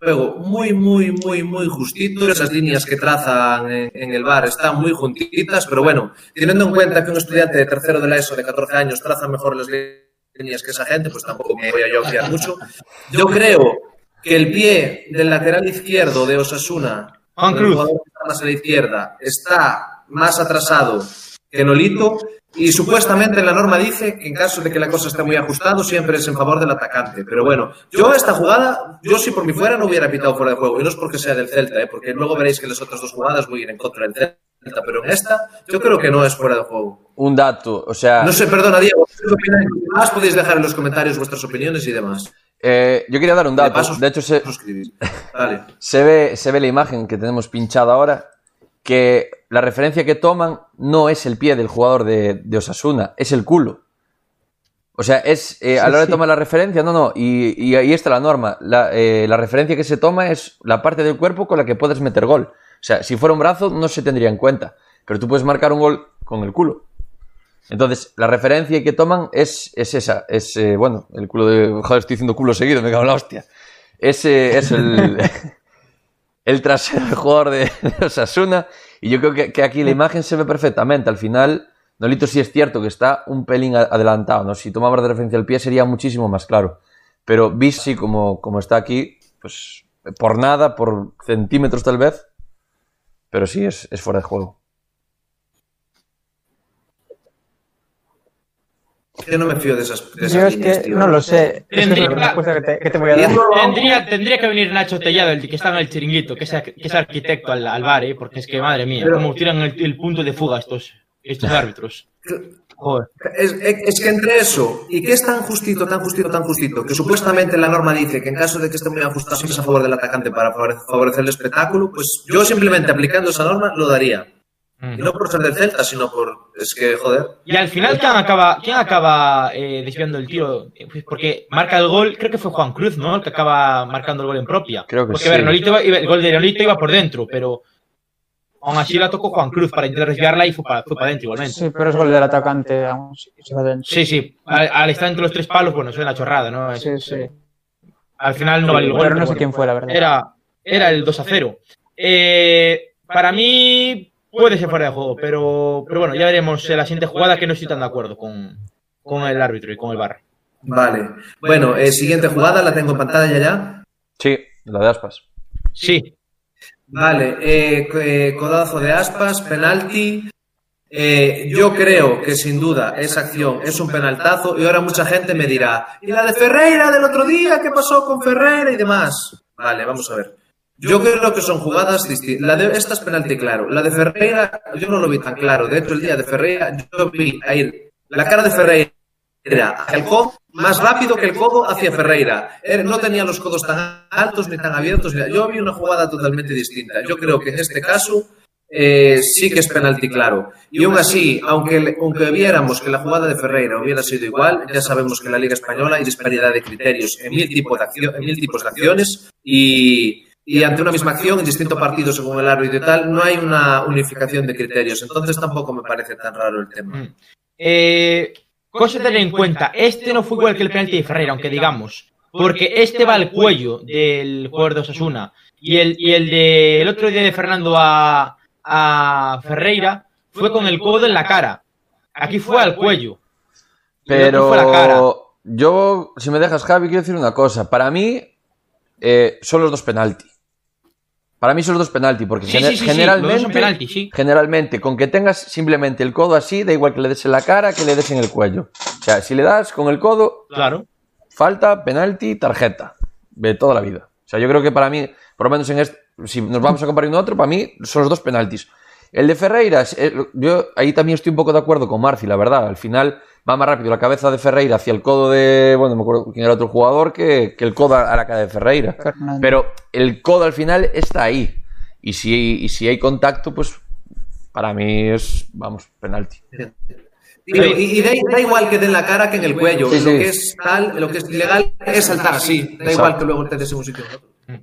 juego muy, muy, muy, muy justito. Esas líneas que trazan en, en el bar están muy juntitas. Pero bueno, teniendo en cuenta que un estudiante de tercero de la ESO de 14 años traza mejor las líneas que esa gente, pues tampoco me voy a yo mucho. Yo creo que el pie del lateral izquierdo de Osasuna, Juan el jugador que está más a la izquierda, está más atrasado que Nolito y supuestamente la norma dice que en caso de que la cosa esté muy ajustado siempre es en favor del atacante. Pero bueno, yo esta jugada, yo si por mi fuera no hubiera pitado fuera de juego y no es porque sea del Celta, ¿eh? porque luego veréis que las otras dos jugadas voy a ir en contra del Celta, pero en esta yo creo que no es fuera de juego. Un dato, o sea, No sé, perdona Diego, ¿qué opináis? más podéis dejar en los comentarios vuestras opiniones y demás. Eh, yo quería dar un De dato. paso, De hecho, se, ve, se ve la imagen que tenemos pinchada ahora, que la referencia que toman no es el pie del jugador de, de Osasuna, es el culo. O sea, es eh, a la hora de tomar la referencia, no, no, y, y ahí está la norma. La, eh, la referencia que se toma es la parte del cuerpo con la que puedes meter gol. O sea, si fuera un brazo no se tendría en cuenta, pero tú puedes marcar un gol con el culo. Entonces, la referencia que toman es, es esa, es, eh, bueno, el culo de... Joder, estoy diciendo culo seguido, me cago en la hostia. Ese es el, el trasero del jugador de, Osasuna. Y yo creo que, que aquí la imagen se ve perfectamente. Al final, Nolito sí es cierto que está un pelín adelantado, ¿no? Si tomamos de referencia el pie sería muchísimo más claro. Pero así como, como está aquí, pues por nada, por centímetros tal vez, pero sí es, es fuera de juego. Yo no me fío de esas, de esas Yo es que tío. no lo sé. Es Tendría- la respuesta que te, que te voy a dar. Diego, Tendría, tendría que venir Nacho Tellado, el que está en el chiringuito, que es, que es arquitecto al, al bar, ¿eh? porque es que, madre mía, Pero- cómo tiran el, el punto de fuga estos, estos árbitros. Joder. Es, es que entre eso y que es tan justito, tan justito, tan justito, que supuestamente la norma dice que en caso de que esté muy ajustado siempre es a favor del atacante para favore- favorecer el espectáculo, pues yo simplemente aplicando esa norma lo daría. Y no por ser del Celta, sino por... Es que, joder. Y al final, ¿quién acaba, quién acaba eh, desviando el tiro? Pues porque marca el gol, creo que fue Juan Cruz, ¿no? El que acaba marcando el gol en propia. Creo que porque sí. iba- el gol de Nolito iba por dentro, pero aún así la tocó Juan Cruz para intentar desviarla y fue para, fue para adentro igualmente. Sí, pero es gol del atacante. vamos, y se va dentro. Sí, sí, al, al estar entre los tres palos, bueno, es una chorrada, ¿no? Es- Sí, sí. Al final no vale el gol. Pero no sé quién fue, la verdad. Era, era el 2 a 0. Eh, para mí puede ser fuera de juego, pero, pero bueno, ya veremos en la siguiente jugada que no estoy tan de acuerdo con, con el árbitro y con el bar. Vale. Bueno, eh, siguiente jugada, la tengo en pantalla ya. Sí, la de aspas. Sí, Vale, eh, eh, codazo de aspas, penalti. Eh, yo creo que sin duda esa acción es un penaltazo y ahora mucha gente me dirá, ¿y la de Ferreira del otro día? ¿Qué pasó con Ferreira y demás? Vale, vamos a ver. Yo creo que son jugadas distintas. La de esta es penalti claro. La de Ferreira yo no lo vi tan claro. De hecho, el día de Ferreira yo vi a ir la cara de Ferreira hacia el codo más rápido que el codo hacia Ferreira. No tenía los codos tan altos ni tan abiertos. Yo vi una jugada totalmente distinta. Yo creo que en este caso eh, sí que es penalti claro. Y aún así, aunque, aunque viéramos que la jugada de Ferreira hubiera sido igual, ya sabemos que en la Liga Española hay disparidad de criterios en mil tipos de, accio- en mil tipos de acciones y, y ante una misma acción en distintos partidos según el árbitro y tal, no hay una unificación de criterios. Entonces tampoco me parece tan raro el tema. Mm. Eh, cosa a tener en cuenta, este no fue igual que el penalti de Ferreira, aunque digamos, porque este va al cuello del jugador de Osasuna y el, y el del otro día de Fernando a, a Ferreira fue con el codo en la cara. Aquí fue al cuello. Fue la cara. Pero yo, si me dejas, Javi, quiero decir una cosa. Para mí, eh, son los dos penalti. Para mí son los dos penalti, porque Sí, gener- sí, sí, generalmente, penalti, generalmente, con que tengas simplemente el codo así, da igual que le des en la cara que le des en el cuello. O sea, si le das con el codo, Claro. falta, penalti, tarjeta. De toda la vida. O sea, yo creo que para mí, por lo menos en este, si nos vamos a comparar uno a otro, para mí son los dos penaltis. El de Ferreira, es- eh, yo ahí también estoy un poco de acuerdo con Marci, la verdad. Al final va más rápido la cabeza de Ferreira hacia el codo de, bueno, no me acuerdo quién era otro jugador, que, que el codo a la cara de Ferreira. Fernando. Pero el codo al final está ahí. Y si, y si hay contacto, pues para mí es, vamos, penalti. Digo, y, y da, da igual que den la cara que en el cuello. Sí, sí. Lo que es tal, lo que es ilegal es saltar así. Da igual que luego te des en un sitio.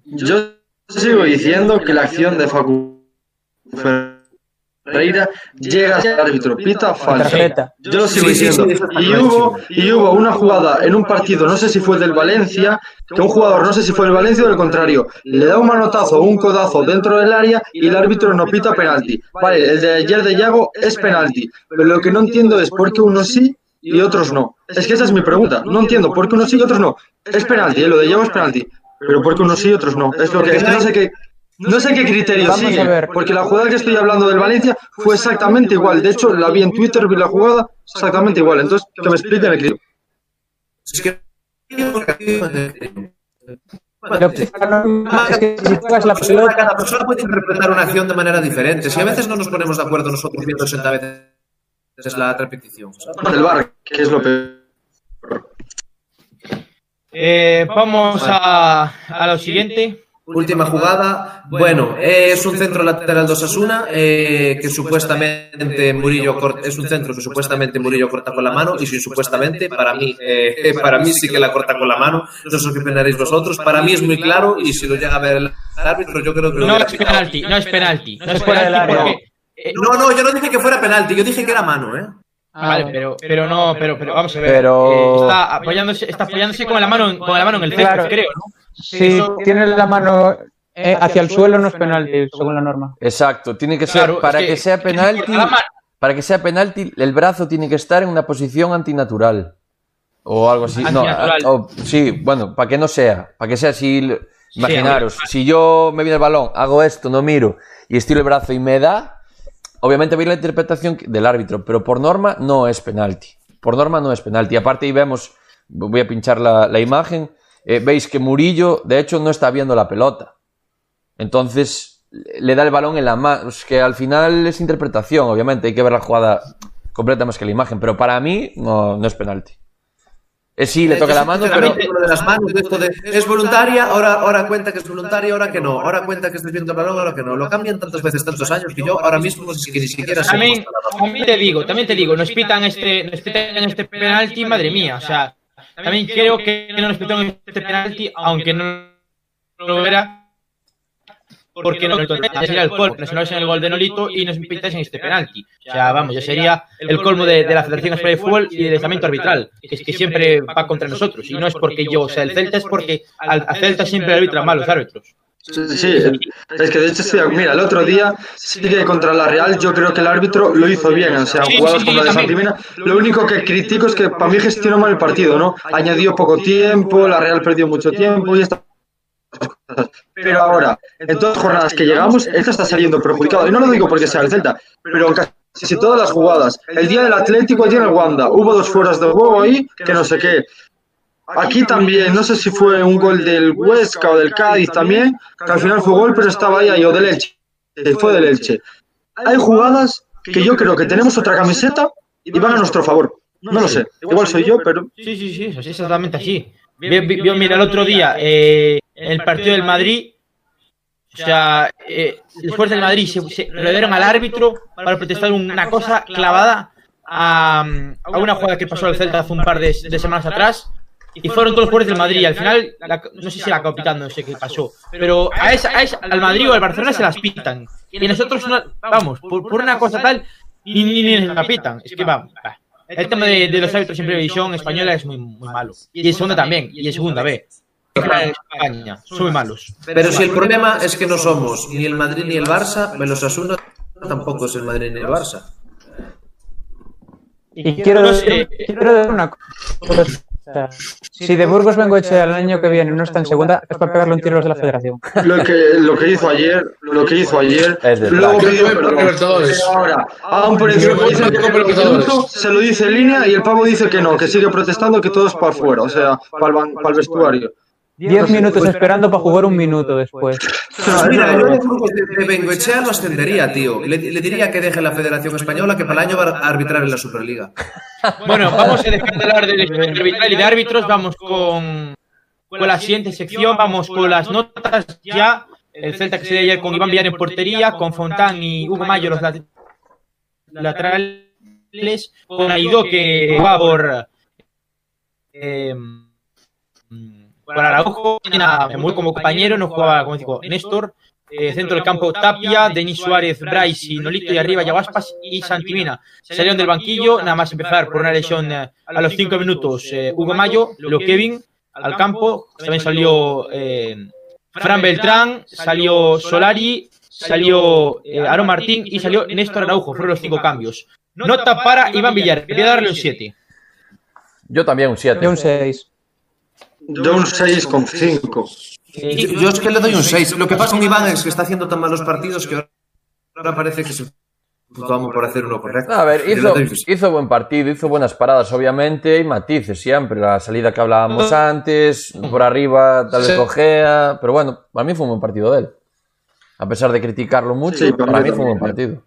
Yo sigo diciendo que la acción de Facu Ferreira llega al árbitro, pita falta. Tarjeta. Yo lo sigo Sí, diciendo. sí, y, hubo, y hubo una jugada en un partido, no sé si fue del Valencia, que un jugador, no sé si fue del Valencia o del contrario, le da un manotazo o un codazo dentro del área y el árbitro no pita penalti. Vale, el de ayer de Yago es penalti, pero lo que no entiendo es por qué unos sí y otros no. Es que esa es mi pregunta. No entiendo por qué unos sí y otros no. Es penalti, eh, lo de Yago es penalti, pero por qué unos sí y otros no. Es lo que es que no sé qué. No sé qué criterio Vamos a sigue, ver. porque la jugada que estoy hablando del Valencia fue exactamente igual. De hecho, la vi en Twitter, vi la jugada exactamente igual. Entonces, que me expliquen el criterio. Es que. Pero quizá no- es que si juegas la pelota, Cada persona puede interpretar una acción de manera diferente. Si a veces no nos ponemos de acuerdo nosotros viendo 80 veces la repetición. Del bar, que es lo peor. Eh, vamos a, a lo siguiente. Última jugada. Bueno, eh, es un centro lateral de Osasuna eh, que supuestamente Murillo corta, es un centro que supuestamente Murillo corta con la mano y si supuestamente para mí eh, para mí sí que la corta con la mano. No sé qué pensaréis vosotros. Para mí es muy claro y si lo llega a ver el árbitro yo creo que lo No es penalti, no es penalti. No es fuera del penalti área. porque. eh, No, no, yo no dije que fuera penalti, yo dije que era mano, ¿eh? Vale, pero, pero no, pero, pero vamos a ver. Pero- eh, está apoyándose, está apoyándose con la mano, en- con la mano en el centro, Claro. creo, ¿no? Si tienes la mano eh, hacia el suelo no es penalti, según la norma. Exacto, tiene que ser, para es que, sea penalti, para que sea penalti, el brazo tiene que estar en una posición antinatural. O algo así. No, o- sí, bueno, para que no sea, para que sea así. Sí, Imaginaros, si yo me viene el balón, hago esto, no miro y estiro el brazo y me da, obviamente veis la interpretación del árbitro, pero por norma no es penalti. Por norma no es penalti. Aparte ahí vemos, voy a pinchar la, la imagen, eh, veis que Murillo, de hecho, no está viendo la pelota. Entonces le da el balón en la mano. Es que al final es interpretación, obviamente. Hay que ver la jugada completa más que la imagen. Pero para mí no, no es penalti. Es sí, le toca la mano, pero. De las manos, de esto de, es voluntaria, ahora, ahora cuenta que es voluntaria, ahora que no, ahora cuenta que estás viendo el balón, ahora que no. Lo cambian tantas veces, tantos años, que yo ahora mismo es que ni siquiera sé También, también te digo, también te digo, nos pitan este, nos pitan este penalti, madre mía, o sea, también creo que no nos pitan este penalti, aunque no lo era. porque no sería el colmo, nos en el gol de Nolito y nos en este penalti. O sea, vamos, ya sería el colmo de, la Federación Española de Fútbol y del estamento arbitral, que es que siempre va contra nosotros. Y no es porque yo sea el Celta, es porque al, Celta siempre arbitran mal los árbitros. Sí, es que de hecho estoy, mira, el otro día sí que contra la Real yo creo que el árbitro lo hizo bien, o sea, jugadas como la de Santimina. Lo único que critico es que para mí gestionó mal el partido, ¿no? Añadió poco tiempo, la Real perdió mucho tiempo y está pero ahora, en todas las jornadas que llegamos, esto está saliendo perjudicado. Y no lo digo porque sea el Celta, pero en casi todas las jugadas. El día del Atlético, el día del Wanda, hubo dos fueras de juego ahí, que no sé qué. Aquí también, no sé si fue un gol del Huesca o del Cádiz también, que al final fue gol, pero estaba ahí, o del Elche. Fue del Elche. Hay jugadas que yo creo que tenemos otra camiseta y van a nuestro favor. No lo sé, igual soy yo, pero... Sí, sí, sí, es exactamente así. Vio, mira, el otro día, eh, el partido del Madrid, o sea, eh, los del Madrid se, se dieron al árbitro para protestar una cosa clavada a, a, una jugada que pasó al Celta hace un par de, semanas atrás. Y fueron todos los jugadores del Madrid. Y al final, no sé si la acabó pitando, no sé qué pasó. Pero a esa, a esa, al Madrid o al Barcelona se las pitan. Y nosotros, no, vamos, por, por, una cosa tal, ni, ni, ni la pitan. Es que vamos. El tema de, de los árbitros en previsión española es muy, muy malo. Y en segunda también, y en segunda B. España, son muy malos. Pero si el problema es que no somos ni el Madrid ni el Barça, los Asuna tampoco es el Madrid ni el Barça. Y quiero, no sé. quiero decir una cosa si de Burgos vengo hecho el año que viene y no está en segunda, es para pegarle un tiro a los de la federación. Lo que, lo que hizo ayer, lo que hizo ayer, luego pidió Ahora, aún por encima se lo dice en línea y el pavo dice que no, que sigue protestando, que todo es para afuera, o sea, para el, para el vestuario. Diez minutos esperando para jugar un minuto después. Pues mira, yo de Bengoechea lo ascendería, tío. Le, le, diría que deje la Federación Española que para el año va a arbitrar en la Superliga. Bueno, vamos a dejar de hablar del arbitral y de árbitros. Vamos con, con la siguiente sección. Vamos con las notas ya. El Celta que se dio ayer con Iván Villar en portería, con Fontán y Hugo Mayo los laterales, con Aido que va por. Eh, con Araujo, muy como compañero, no jugaba, como digo, Néstor, eh, centro del campo Tapia, Denis Suárez, Bryce y Nolito y arriba Yaguaspas y Santimina. Salieron del banquillo, nada más empezar por una lesión eh, a los cinco minutos eh, Hugo Mayo, lo Kevin al campo, también salió Fran Beltrán, salió Solari, salió Aaron Martín y salió Néstor Araujo, fueron los cinco cambios. Nota para Iván Villar, voy a darle un 7. Yo también un 7. un 6. Yo un 6,5. Yo, yo es que le doy un 6. Lo que pasa con Iván es que está haciendo tan malos partidos que ahora parece que se vamos por hacer uno correcto. A ver, hizo, hizo, buen partido, hizo buenas paradas, obviamente, y matices siempre. La salida que hablábamos antes, por arriba, tal vez sí. cojea. Pero bueno, para mí fue un buen partido de él. A pesar de criticarlo mucho, sí, para, para mí fue un buen partido.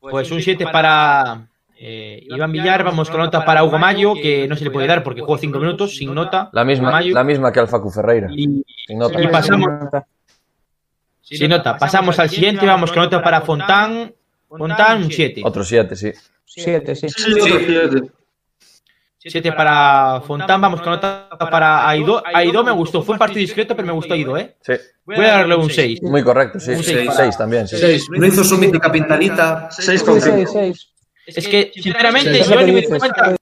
Pues un 7 para, eh, Iván Villar, vamos con nota para Hugo Mayo, que no se le puede dar porque jugó 5 minutos, sin nota. La misma, la misma que Alfacu Ferreira. Y, sin nota. y pasamos. Sin nota. Pasamos al siguiente, vamos con nota para Fontán. Fontán, un 7. Otro 7, sí. 7, sí. 7 para Fontán, vamos con nota para Aido. Aido me gustó, fue un partido discreto, pero me gustó Aido, ¿eh? Sí. Voy a darle un 6. Muy correcto, sí. Un 6 también, sí. 6. No hizo su mítica pintanita. 6 con 5. Es que, sinceramente, si yo ni me di cuenta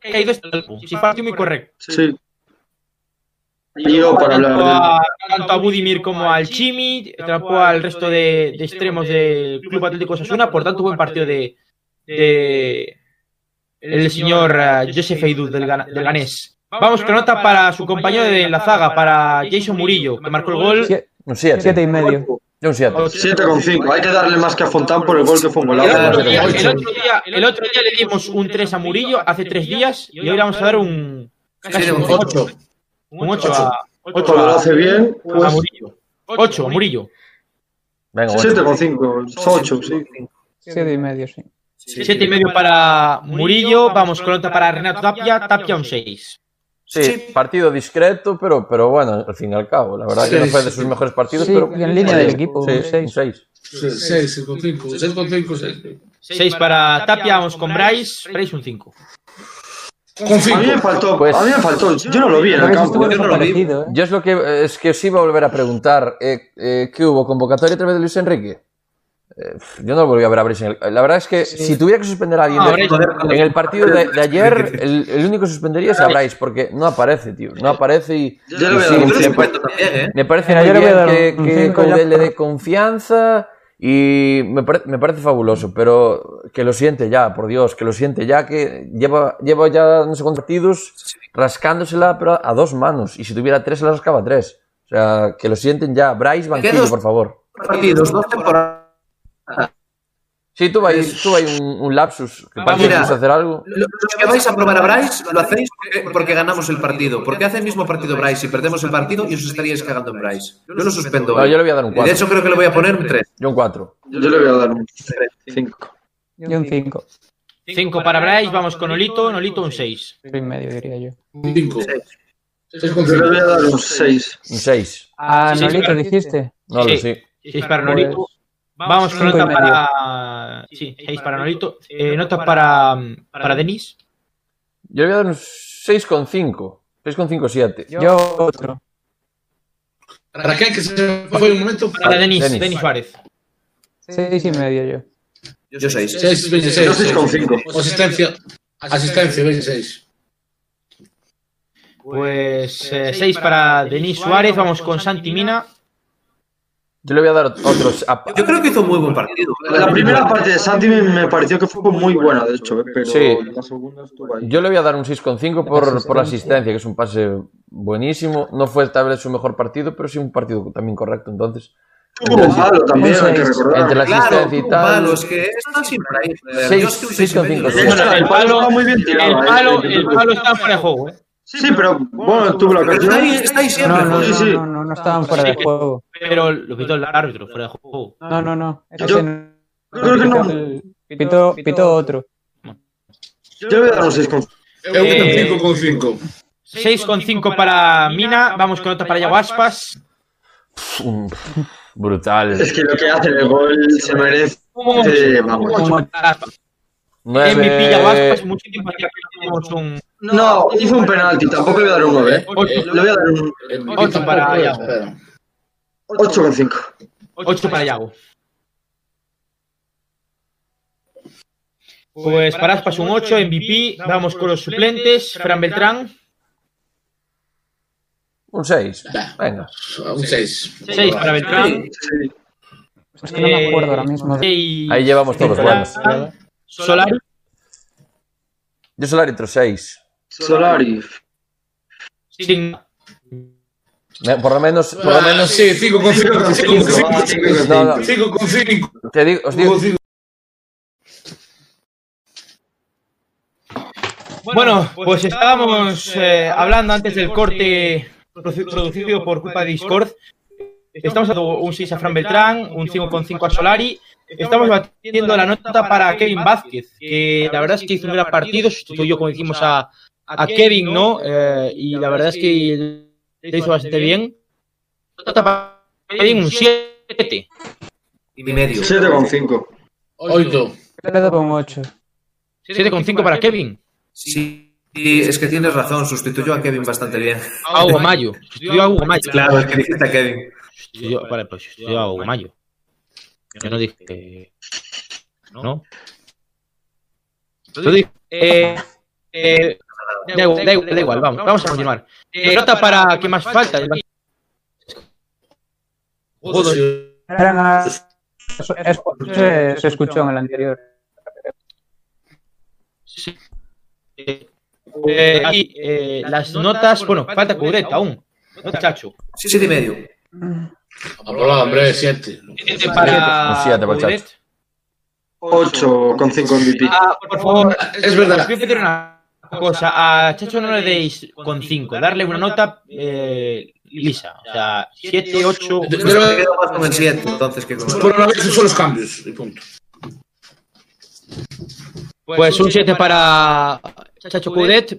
que ha ido este álbum. Si partió muy correcto. Sí. Yo para tanto, a, tanto a Budimir como al Chimi, atrapó al resto de, de, extremos del Club Atlético Sasuna, por tanto buen partido de, de el señor uh, Joseph Eidud del, del Ganés. Vamos con nota para su compañero de la zaga, para Jason Murillo, que marcó el gol. Un 7. 7 y medio. Yo un 7. 7,5. Hay que darle más que a Fontán por el gol que fue un golazo. El otro, día, el, otro día, el otro día le dimos un 3 a Murillo hace 3 días y hoy le vamos a dar un. Casi un 8. Un 8 a. 8 lo hace bien. Pues... A Murillo. 8 a Murillo. Venga, 7,5. 8, sí. 7 y medio, sí. 7 y medio para Murillo. Vamos con otra para Renato Tapia. Tapia un 6. Sí, sí, partido discreto, pero, pero bueno, al fin y al cabo. La verdad sí, que no fue de sus mejores partidos, sí, pero. Y en línea del equipo, sí, 6. 6. 6 con 5. 6 con 5, 6. 6 para Tapia, vamos con Bryce. Bryce un 5. Con A mí me cinco. faltó, Pues- a mí me faltó. Yo no lo vi en el campo. estuvo yo no lo vi. ¿eh? Yo es lo que es que os iba a volver a preguntar. eh, eh, ¿Qué hubo? ¿Convocatoria a través de Luis Enrique? Eh, yo no lo volví a ver a Bryce La verdad es que si tuviera que suspender a alguien de- en el partido de, de ayer, el, el único que suspendería es a Bryce, porque no aparece, tío. No aparece y. Yo le y voy a sí, me, cinco. pa- suspendo también, ¿eh? me parece muy yo le voy a bien dar que, ya le dé confianza y me, pare- me parece fabuloso, pero que lo siente ya, por Dios, que lo siente ya, que lleva, lleva ya no sé cuántos partidos rascándosela, pero a dos manos. Y si tuviera tres, se la rascaba a tres. O sea, que lo sienten ya. Bryce, banquillo, por favor. Partidos, dos temporadas. Sí, tuve ahí, tuve ahí un, un lapsus que que mira. hacer algo. Los que vais a probar a Bryce lo hacéis porque, ganamos el partido. Porque hace el mismo partido Bryce y perdemos el partido y os estaríais cagando en Bryce. Yo lo suspendo. No, hoy. yo le voy a dar un de 4. hecho, creo que le voy a poner un 3. Yo un 4. Yo le voy a dar un 5. Y un 5. 5 para Bryce, vamos con Olito, Nolito un 6. y medio, diría yo. Cinco. Seis con Yo le voy a dar un 6. Un 6. Ah, Nolito, dijiste. No lo Sí. sé. 6 para Pues, Nolito. Vamos con cinco y nota para. Sí, 6 para Nolito. Eh, nota para, para Denis. Yo le voy a dar un 6,5. 6,5, 7. Yo otro. ¿Para qué? Que se fue un momento. Para Denis, Denis. Denis Suárez. Seis y medio yo. Yo 6. Seis, veintiséis. Yo seis con cinco. Asistencia. Asistencia, 26. Pues 6 para Denis Suárez. Vamos con Santi Mina. Yo le voy a dar otros. a- Yo creo que hizo un muy buen partido. La primera parte de Santi me, pareció que fue muy buena, de hecho, eh, pero Sí. la segunda estuvo ahí. Yo le voy a dar un 6,5 por, por la asistencia, que es un pase buenísimo. No fue tal vez su mejor partido, pero sí un partido también correcto. Entonces, Tuvo un palo también, hay que recordar. entre la Claro, asistencia y un tal. palo, es que están siempre ahí. joder. Seis- Yo es que un seis con 6,5. cinco, Sí. sí. Bueno, el palo, Está el eh, palo, el palo está fuera de juego. ¿eh? Sí, pero bueno, tuvo la Pero está ahí, ocasión. está ahí siempre. No, no, Sí, no, sí. no, no, no estaban fuera de juego. Pero lo pitó el árbitro, fuera de juego. No, no, no. Yo no- creo que no. Pitó, pitó otro. Yo le voy a dar un 6 con Yo Eh, un 5 con 5. 6,5 para Mina. Vamos con nota para Yago Aspas. Un- brutal. Es que lo que hace el gol se merece. Vamos. MVP Nueve- Yago Aspas. Mucho tiempo aquí tenemos un No, hizo un penalti, tampoco le voy a dar un 9. ¿eh? Le voy a dar un Ocho para Yago. 8 con 5. 8 para Yago. Pues para Aspas un 8, MVP. Vamos con los suplentes. Fran Beltrán, Un 6. Venga. Un 6. 6 para Beltrán. Sí. Es que no me acuerdo ahora mismo. Seis Ahí llevamos todos buenos. Solari, Yo el árbitro 6. Solari. sin- Por lo menos, por lo menos Sí, 5 con 5. 5 con 5. No, no. 5 con 5. te digo, os digo, Bueno, pues estábamos eh, hablando antes del corte produ- producido por culpa de Discord. Estamos dando un 6 a Fran Beltrán, un 5,5 a Solari. Estamos batiendo la nota para Kevin Vázquez, que la verdad es que hizo un gran partido, sustituyó, como decimos, a, a Kevin, ¿no? Eh, y la verdad es que le hizo bastante bien. Kevin, un 7. Y medio. 7 con 5. 8. Le doy un 8. 7,5 para Kevin. Sí, sí, es que tienes razón, sustituyó a Kevin bastante bien. A Hugo Mayo. Sustituyó a Hugo Mayo. Claro, es que dijiste a Kevin. Sustituyó- vale, pues sustituyó a Hugo Mayo. Yo no dije que- ¿No? Yo dije. Eh, eh, da, igual, da igual, da igual, vamos, vamos a continuar. Eh, nota para qué más falta. El- Joder, Eran a- es- es- se, se escuchó en el anterior. sí. Eh, eh, aquí, eh, las notas, bueno, falta Coudet aún. No, chacho. Siete y medio. Hola, hombre, 7. Siete para siete, Coudet. muchacho. 8 con 5 MVP. Ah, por favor, Es verdad. Cosa. A Chacho no le deis con 5. Darle una nota eh, lisa. O sea, 7, 8. Yo me quedo más con el 7, entonces que con Por una vez son los cambios. Y punto. Pues un 7 para Chacho Coudet.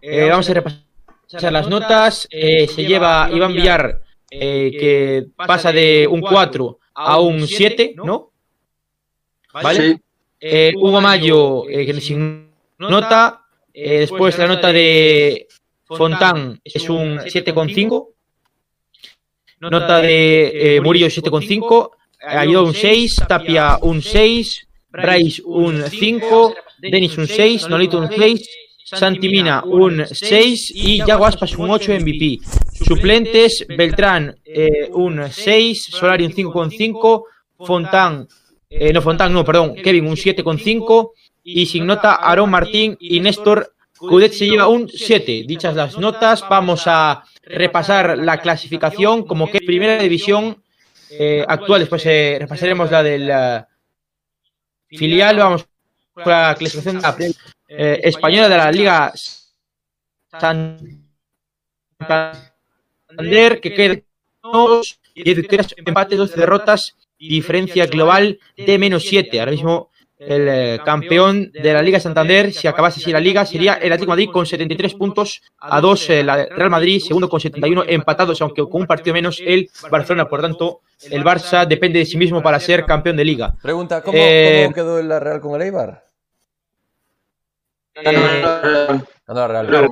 Eh, vamos a repasar las notas. Eh, se lleva Iván Villar, eh, que pasa de un 4 a un 7, ¿no? ¿Vale? Eh, Hugo Mayo, eh, que sin nota. Eh, después la nota de Fontán es un 7,5. Nota de eh, Murillo 7,5. Ayudo un 6. Tapia un 6. Bryce un 5. Denis un 6. Nolito un 6. Santimina un 6 y Yago Aspas un 8 MVP. Suplentes, Beltrán eh, un 6, Solari un 5,5, Fontán, eh, no Fontán, no, perdón, Kevin un 7,5 y sin nota Aaron Martín y Néstor Cudet se lleva un 7. Dichas las notas, vamos a repasar la clasificación como que primera división eh, actual, después eh, repasaremos la del eh, filial, vamos con la clasificación eh, española de la Liga Santander, que queda dos, 10 victorias, empates, 12 derrotas, diferencia global de menos 7. Ahora mismo el eh, campeón de la Liga Santander, si acabase así la Liga, sería el Atlético de Madrid con 73 puntos a 2 eh, la Real Madrid, segundo con 71 empatados, aunque con un partido menos el Barcelona. Por tanto, el Barça depende de sí mismo para ser campeón de Liga. Pregunta, ¿cómo, Eh, cómo quedó la Real con el Eibar? No, no, no, no, Ganó la Real.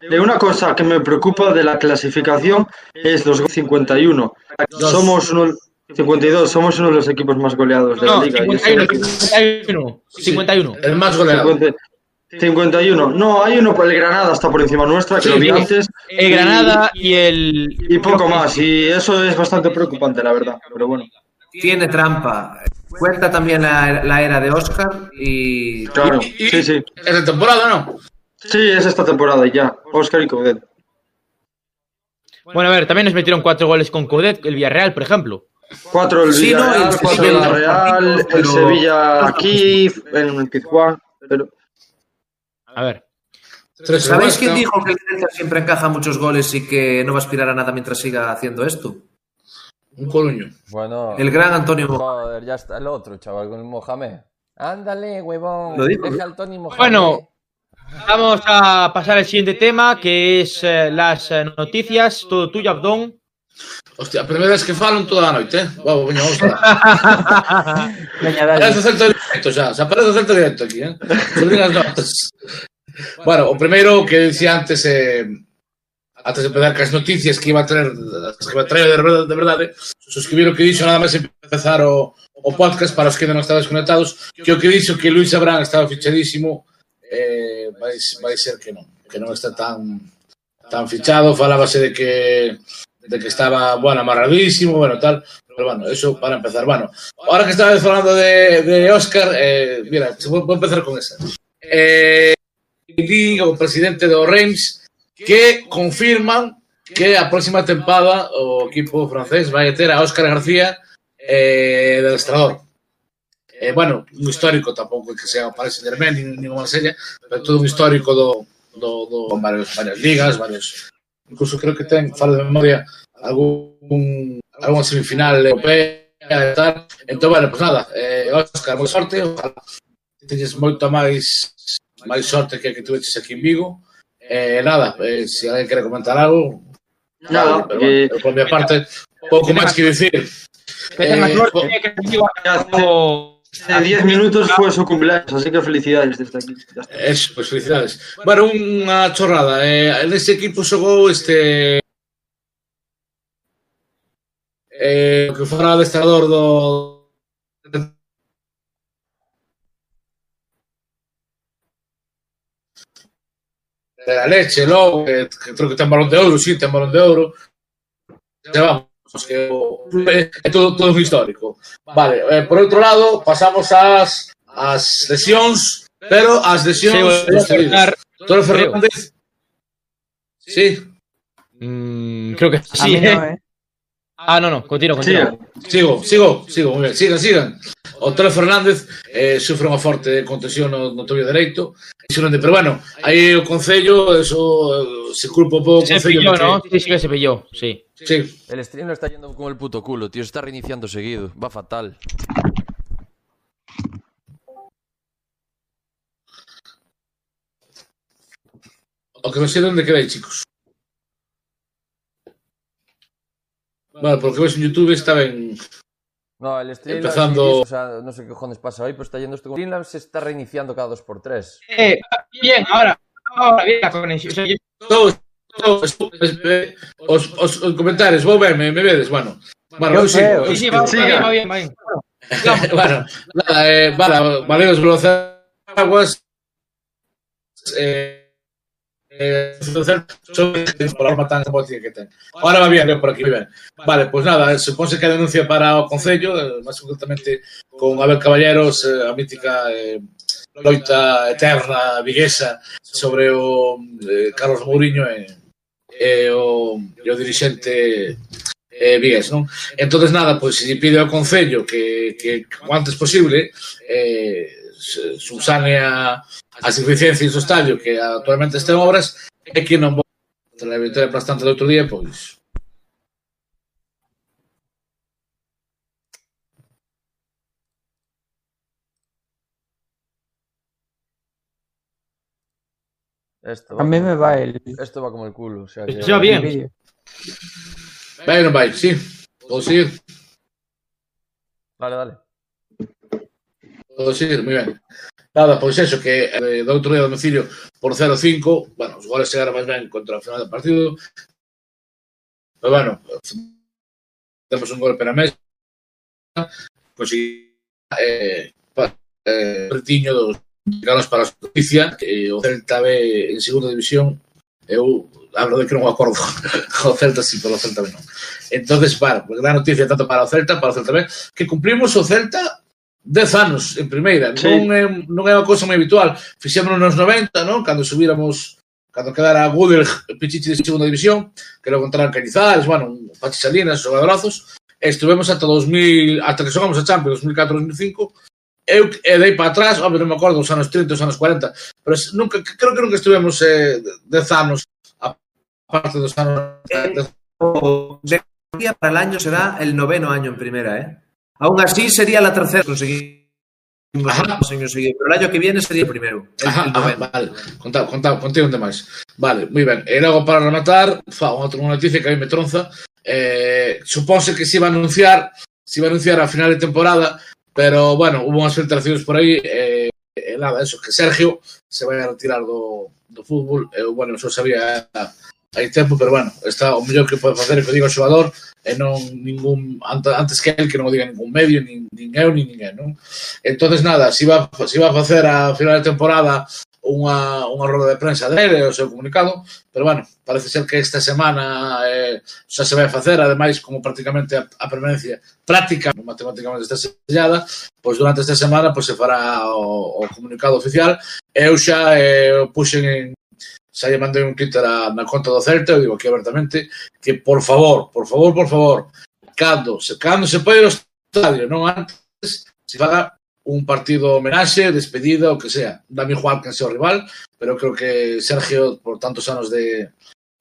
Eh, una cosa que me preocupa de la clasificación es los 51. Somos uno, 52, somos uno de los equipos más goleados de la No, liga. y eso- 51, 51, 51. El más goleado. 50 51. No, hay uno por el Granada, está por encima nuestra, que Sí, lo vi sí. antes. El Granada y el. Y poco más, y eso es bastante preocupante, la verdad. Pero bueno, Tiene trampa. Cuenta también la, la era de Oscar y claro. Y- Sí, sí. Es de temporada, ¿no? Sí, es esta temporada y ya. Oscar y Coudet. Bueno, a ver, también nos metieron cuatro goles con Codet, el Villarreal, por ejemplo. Cuatro el Sí, no, Villarreal, el cuatro Sevilla, el Real, el Sevilla aquí, en el Pizjuán. Pero A ver. ¿Sabéis quién dijo que el Celta siempre encaja muchos goles y que no va a aspirar a nada mientras siga haciendo esto? Un coluño. Bueno, El gran Antonio Mohamed. joder, ya está el otro, chaval, con el Mohamed. Ándale, huevón. Lo dijo. Deja al Tony Mohamed. Bueno, vamos a pasar al siguiente tema, que es eh, las eh, noticias. Todo tuyo, Abdón. Hostia, a primeira vez que falo en toda a noite, eh? Vamos, veña, vamos falar. veña, dale. Parece certo directo xa, xa parece certo directo aquí, eh? Subir as notas. Bueno, o primeiro que dicía antes, eh, antes de empezar cas noticias que iba a traer, as que iba a traer de verdade, de verdade suscribir o que dixo nada máis empezar o, o podcast para os que non estades conectados, que o que dixo que Luis Abrán estaba fichadísimo, eh, vai, vai ser que non, que non está tan tan fichado, falábase de que de que estaba, bueno, amarradísimo, bueno, tal. Pero bueno, eso para empezar. Bueno, ahora que estabas hablando de, de Oscar, eh, mira, vou empezar con esa. Eh, di o presidente do Reims que confirman que a próxima tempada o equipo francés vai ter a Óscar García eh, de adestrador. Eh, bueno, un histórico tampouco que sea o Paris Saint-Germain, nin, nin o Marsella, pero todo un histórico do, do, do, con varios, varias ligas, varios incluso creo que ten, falo de memoria, algún, algún semifinal europea e tal. Entón, bueno, pues nada, eh, Óscar, moi sorte, ojalá teñes moita máis máis sorte que a que tuveches aquí en Vigo. Eh, nada, eh, se si alguén quere comentar algo, nada, no, pero, que... bueno, por mi parte, pouco máis que dicir. Que eh, tengas sorte, que te hace 10 minutos fue su cumpleaños, así que felicidades desde aquí. Eso, pues felicidades. Bueno, unha chorrada. Eh, neste equipo xogou este... Eh, que fora adestrador do... de la leche, logo, que, que creo que ten balón de ouro, sí, ten balón de ouro. O- é, é todo, todo un histórico. Vale, eh, por outro lado, pasamos ás, ás lesións, pero as Sí, lesións cedidos. comentar. Toro Fernández. Sí, Mm, creo que sí. ¿eh? no, eh. Ah, no, no, continúa, Sí, continúa. sigo, sigo, sigo, moi ben, sigan, sigan. O Toro Fernández eh, sufre unha forte contención no, no tobillo dereito, Pero bueno, aí o Concello, eso se culpa un pouco o Se Concello. pilló, porque- ¿no? Sí, sí que se pilló, sí. Sí, El stream lo está yendo como el puto culo, tío. Se está reiniciando seguido. Va fatal. o que non sei onde quedai, chicos. Vale, porque ves en YouTube está ben... No, el stream. Empezando- O sea, no sé qué cojones pasa hoy, pero está yendo esto. Streamlabs se está reiniciando cada 2x3. Eh, bien, ahora, ahora bien la conexión. O sea, yo- Todos, todos, eh, os, os, os comentarios, vos me, me vedes, bueno. Sí, sí, va, bien, va bien, va bien. bueno, nada, eh, vale, eh, Eh, por arma tan como que ten. Ahora va bien, por aquí, muy ben. Vale, pois pues nada, supónse que a denuncia para o Concello, eh, máis concretamente con Abel Caballeros, eh, a mítica eh, loita eterna viguesa sobre o eh, Carlos Mourinho e, e, o, e o dirixente eh, vigués, non? Entonces nada, pois pues, se pide ao Concello que, que, que antes posible eh, subsane a as deficiencias do estadio que actualmente estén obras e que non tras a victoria aplastante do outro día, pois Esto va A mí me va el, Esto va como el culo. O sea que... Se va bien. vídeo. vai ou non vai, sí, seguir, Dale, dale. podo seguir, moi ben. Nada, pois eso, que eh, do outro día do domicilio por 0-5, bueno, os goles chegaron máis ben contra o final do partido, pero bueno, temos un gol para a mesa, conseguimos eh, eh, retiño dos ganos para a justicia, que o Celta B en segunda división, eu hablo de que non acordo o Celta sí, pero o Celta B non. Entonces, para, gran noticia tanto para o Celta, para o Celta B, que cumplimos o Celta dez anos en primeira. Sí. Non, é, non é unha cousa moi habitual. Fixémonos nos 90, non? Cando subíramos cando quedara Gudel Pichichi de segunda división, que lo contaran Canizares, bueno, Pachi Salinas, e estuvemos ata 2000, ata que xogamos a Champions 2004-2005, eu e dei para atrás, home, non me acordo, os anos 30, os anos 40, pero nunca, creo que nunca estuvemos eh, 10 anos, a parte dos anos... Eh, de, de, para el año será el noveno año en primera, ¿eh? Aún así, sería la tercera Conseguimos Ajá. años seguidos, pero el año que viene sería el primero. El, ajá, el ajá, ah, vale, contado, contado, contigo un demais. Vale, moi ben. E logo para rematar, fa unha, unha noticia que a mí me tronza. Eh, supose que se iba a anunciar, se iba a anunciar a final de temporada, pero bueno, hubo unhas filtracións por aí, eh, eh, nada, eso, que Sergio se vai a retirar do, do fútbol, eu, eh, bueno, eso sabía hai tempo, pero bueno, está o mellor que pode facer, que digo o xogador, e non ningún antes que el que non o diga ningún medio, nin, nin eu, nin ninguén, non? Entonces nada, se iba, se iba a facer a final de temporada unha, unha roda de prensa dele, o seu comunicado, pero bueno, parece ser que esta semana eh, xa se vai facer, ademais, como prácticamente a, a permanencia práctica, matemáticamente está sellada, pois durante esta semana pois, se fará o, o comunicado oficial, eu xa eh, puxen en xa lle mandei un Twitter a, na conta do Celta, eu digo aquí abertamente, que por favor, por favor, por favor, cando se, cando se pode ir ao estadio, non antes, se faga un partido homenaxe, despedida, o que sea. Dami Juan, que sea o rival, pero creo que Sergio, por tantos anos de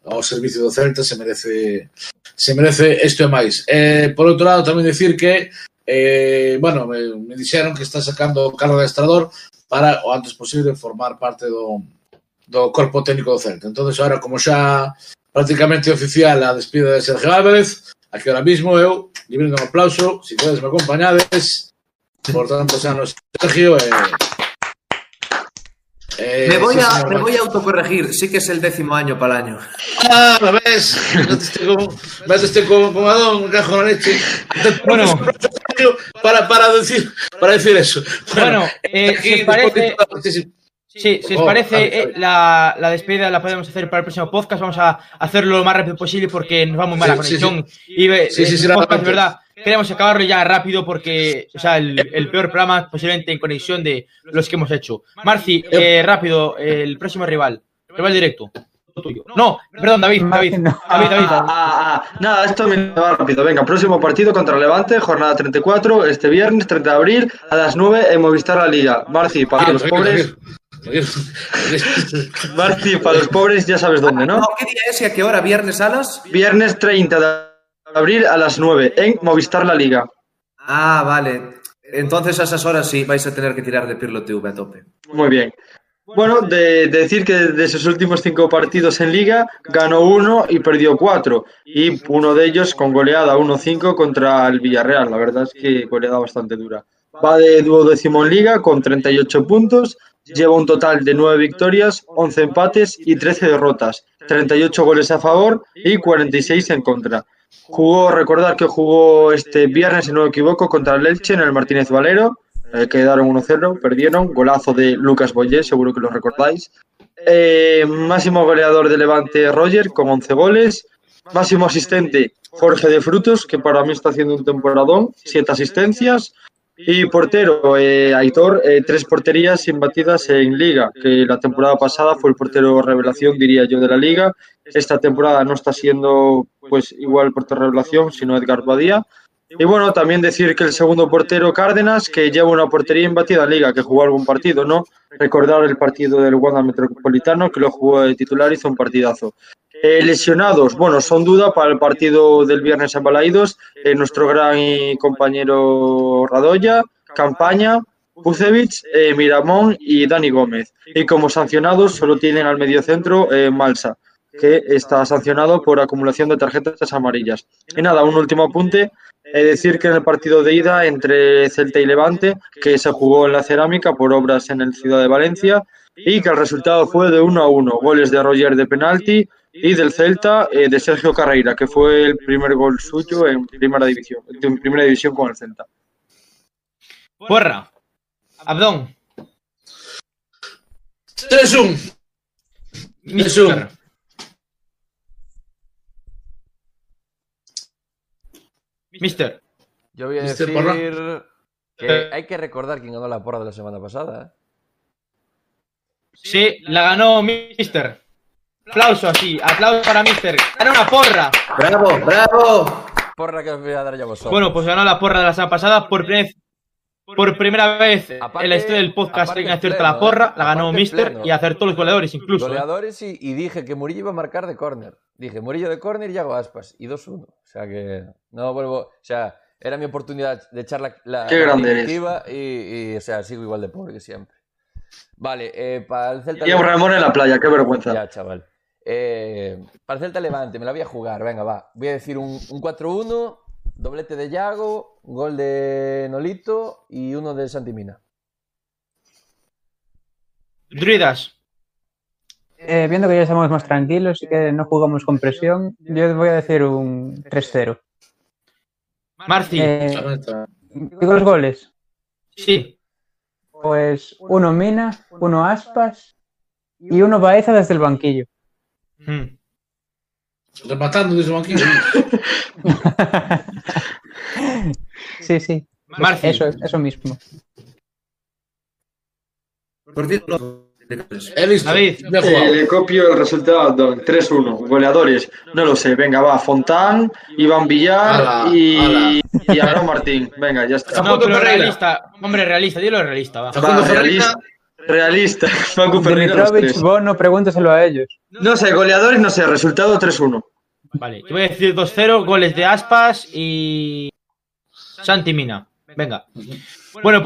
ao servicio do Celta, se merece se merece isto e máis. Eh, por outro lado, tamén decir que eh, bueno, me, me dixeron que está sacando o carro de estrador para o antes posible formar parte do, do corpo técnico do Celta. Entón, agora, como xa prácticamente oficial a despida de Sergio Álvarez, aquí ahora mismo eu, libre un aplauso, si queres me acompañades, por tantos anos Sergio, e... Eh, eh, me voy, a, me voy a autocorregir, sí que es el décimo año para el año. Ah, ¿lo ves? No te estoy como, ves este Adón, me en la leche. Bueno, para, para, decir, para decir eso. Bueno, bueno eh, aquí, si parece... Poquito, Sí, si os parece, eh, la, la despedida la podemos hacer para el próximo podcast. Vamos a hacerlo lo más rápido posible porque nos va muy mal la Sí, sí, conexión. Y eh, Sí, sí, el sí, podcast, verdad, queremos acabarlo ya rápido porque, o sea, el, el peor programa posiblemente en conexión de los que hemos hecho. Marci, eh, rápido, el próximo rival. Rival directo. Tuyo. No, perdón, David, David. David, David. Ah, ah, ah. Nada, esto me va rápido. Venga, próximo partido contra Levante, jornada 34, este viernes 30 de abril a las 9 en Movistar La Liga. Marci, para Ah, los pobres. Marci, para los pobres ya sabes dónde, ¿no? ¿Qué día es y a qué hora? ¿Viernes a las? Viernes 30 de abril a las 9 en Movistar La Liga. Ah, vale. Entonces a esas horas sí vais a tener que tirar de Pirlo TV a tope. Muy bien. Bueno, de, de decir que de sus últimos cinco partidos en liga ganó uno y perdió cuatro. Y uno de ellos con goleada 1-5 contra el Villarreal. La verdad es que goleada bastante dura. Va de duodécimo en liga con 38 puntos. Lleva un total de 9 victorias, 11 empates y 13 derrotas, 38 goles a favor y 46 en contra. Jugó, recordar que jugó este viernes, si no me equivoco, contra el Elche en el Martínez Valero. eh, quedaron 1-0, perdieron. Golazo de Lucas Boyer, seguro que lo recordáis. Eh, máximo goleador de Levante, Roger, con 11 goles. Máximo asistente, Jorge de Frutos, que para mí está haciendo un temporadón, 7 asistencias. Y portero, eh, Aitor, eh, tres porterías imbatidas en Liga, que la temporada pasada fue el portero revelación, diría yo, de la Liga. Esta temporada no está siendo pues igual portero revelación, sino Edgar Badía. Y bueno, también decir que el segundo portero, Cárdenas, que lleva una portería imbatida en Liga, que jugó algún partido, ¿no? Recordar el partido del Wanda Metropolitano, que lo jugó de titular, hizo un partidazo. Eh, lesionados, bueno, son duda para el partido del viernes en Balaidos, eh, nuestro gran compañero Radoya, Campaña, Pucevic, eh, Miramón y Dani Gómez. Y como sancionados solo tienen al mediocentro Malsa, que está sancionado por acumulación de tarjetas amarillas. Y nada, un último apunte, eh, decir que en el partido de ida entre Celta y Levante, que se jugó en la cerámica por obras en el Ciudad de Valencia, y que el resultado fue de 1 a 1, goles de Roger de penalti y del Celta eh, de Sergio Carreira, que fue el primer gol suyo en primera división, en primera división con el Celta. Porra. Abdón. 3-1. Mister. Mister. Yo voy a Mister decir Porra. que hay que recordar quién ganó la porra de la semana pasada. ¿eh? Sí, la ganó Mister. Aplauso así, aplauso para Mister. Ganó una porra. ¡Bravo, bravo! Porra que os voy a dar ya vosotros. Bueno, pues ganó la porra de la semana pasada por primera vez, por primera vez Aparte- en la historia del podcast en acierta la pleno, porra, ¿eh? la ganó Mister pleno. y acertó los goleadores incluso. ¿eh? Goleadores y, y dije que Murillo iba a marcar de córner. Dije Murillo de córner y hago aspas. Y 2-1. O sea que no vuelvo. O sea, era mi oportunidad de echar la, la, Qué la grande eres. iniciativa y, y, o sea, sigo igual de pobre que siempre. Vale, eh, para el Celta. Y un Ramón en la playa, qué vergüenza. Ya, chaval. Eh, para el Celta Levante, me la voy a jugar. Venga, va. Voy a decir un, un 4-1, doblete de Yago, gol de Nolito y uno de Santimina. Druidas. Eh, viendo que ya estamos más tranquilos y que no jugamos con presión, yo voy a decir un 3-0. Marci. Eh, digo los goles. Sí. Pues uno Mina, uno Aspas y uno Baeza desde el banquillo. Mm. Rematando desde el banquillo. sí, sí. Marci. Eso, eso mismo. Por título. He visto. David. Eh, le copio el resultado, 3-1. Goleadores, no lo sé. Venga, va. Fontán, Iván Villar Ala, y, ala. y Aaron Martín. Venga, ya está. No, pero realista. Hombre, realista, dilo realista, va. Va, realista. Realista. Facu Dimitrovich. Bono, pregúntaselo a ellos. No sé, goleadores, no sé. Resultado 3-1. Vale, yo voy a decir 2-0, goles de Aspas y Santi Mina. Venga. Bueno, pues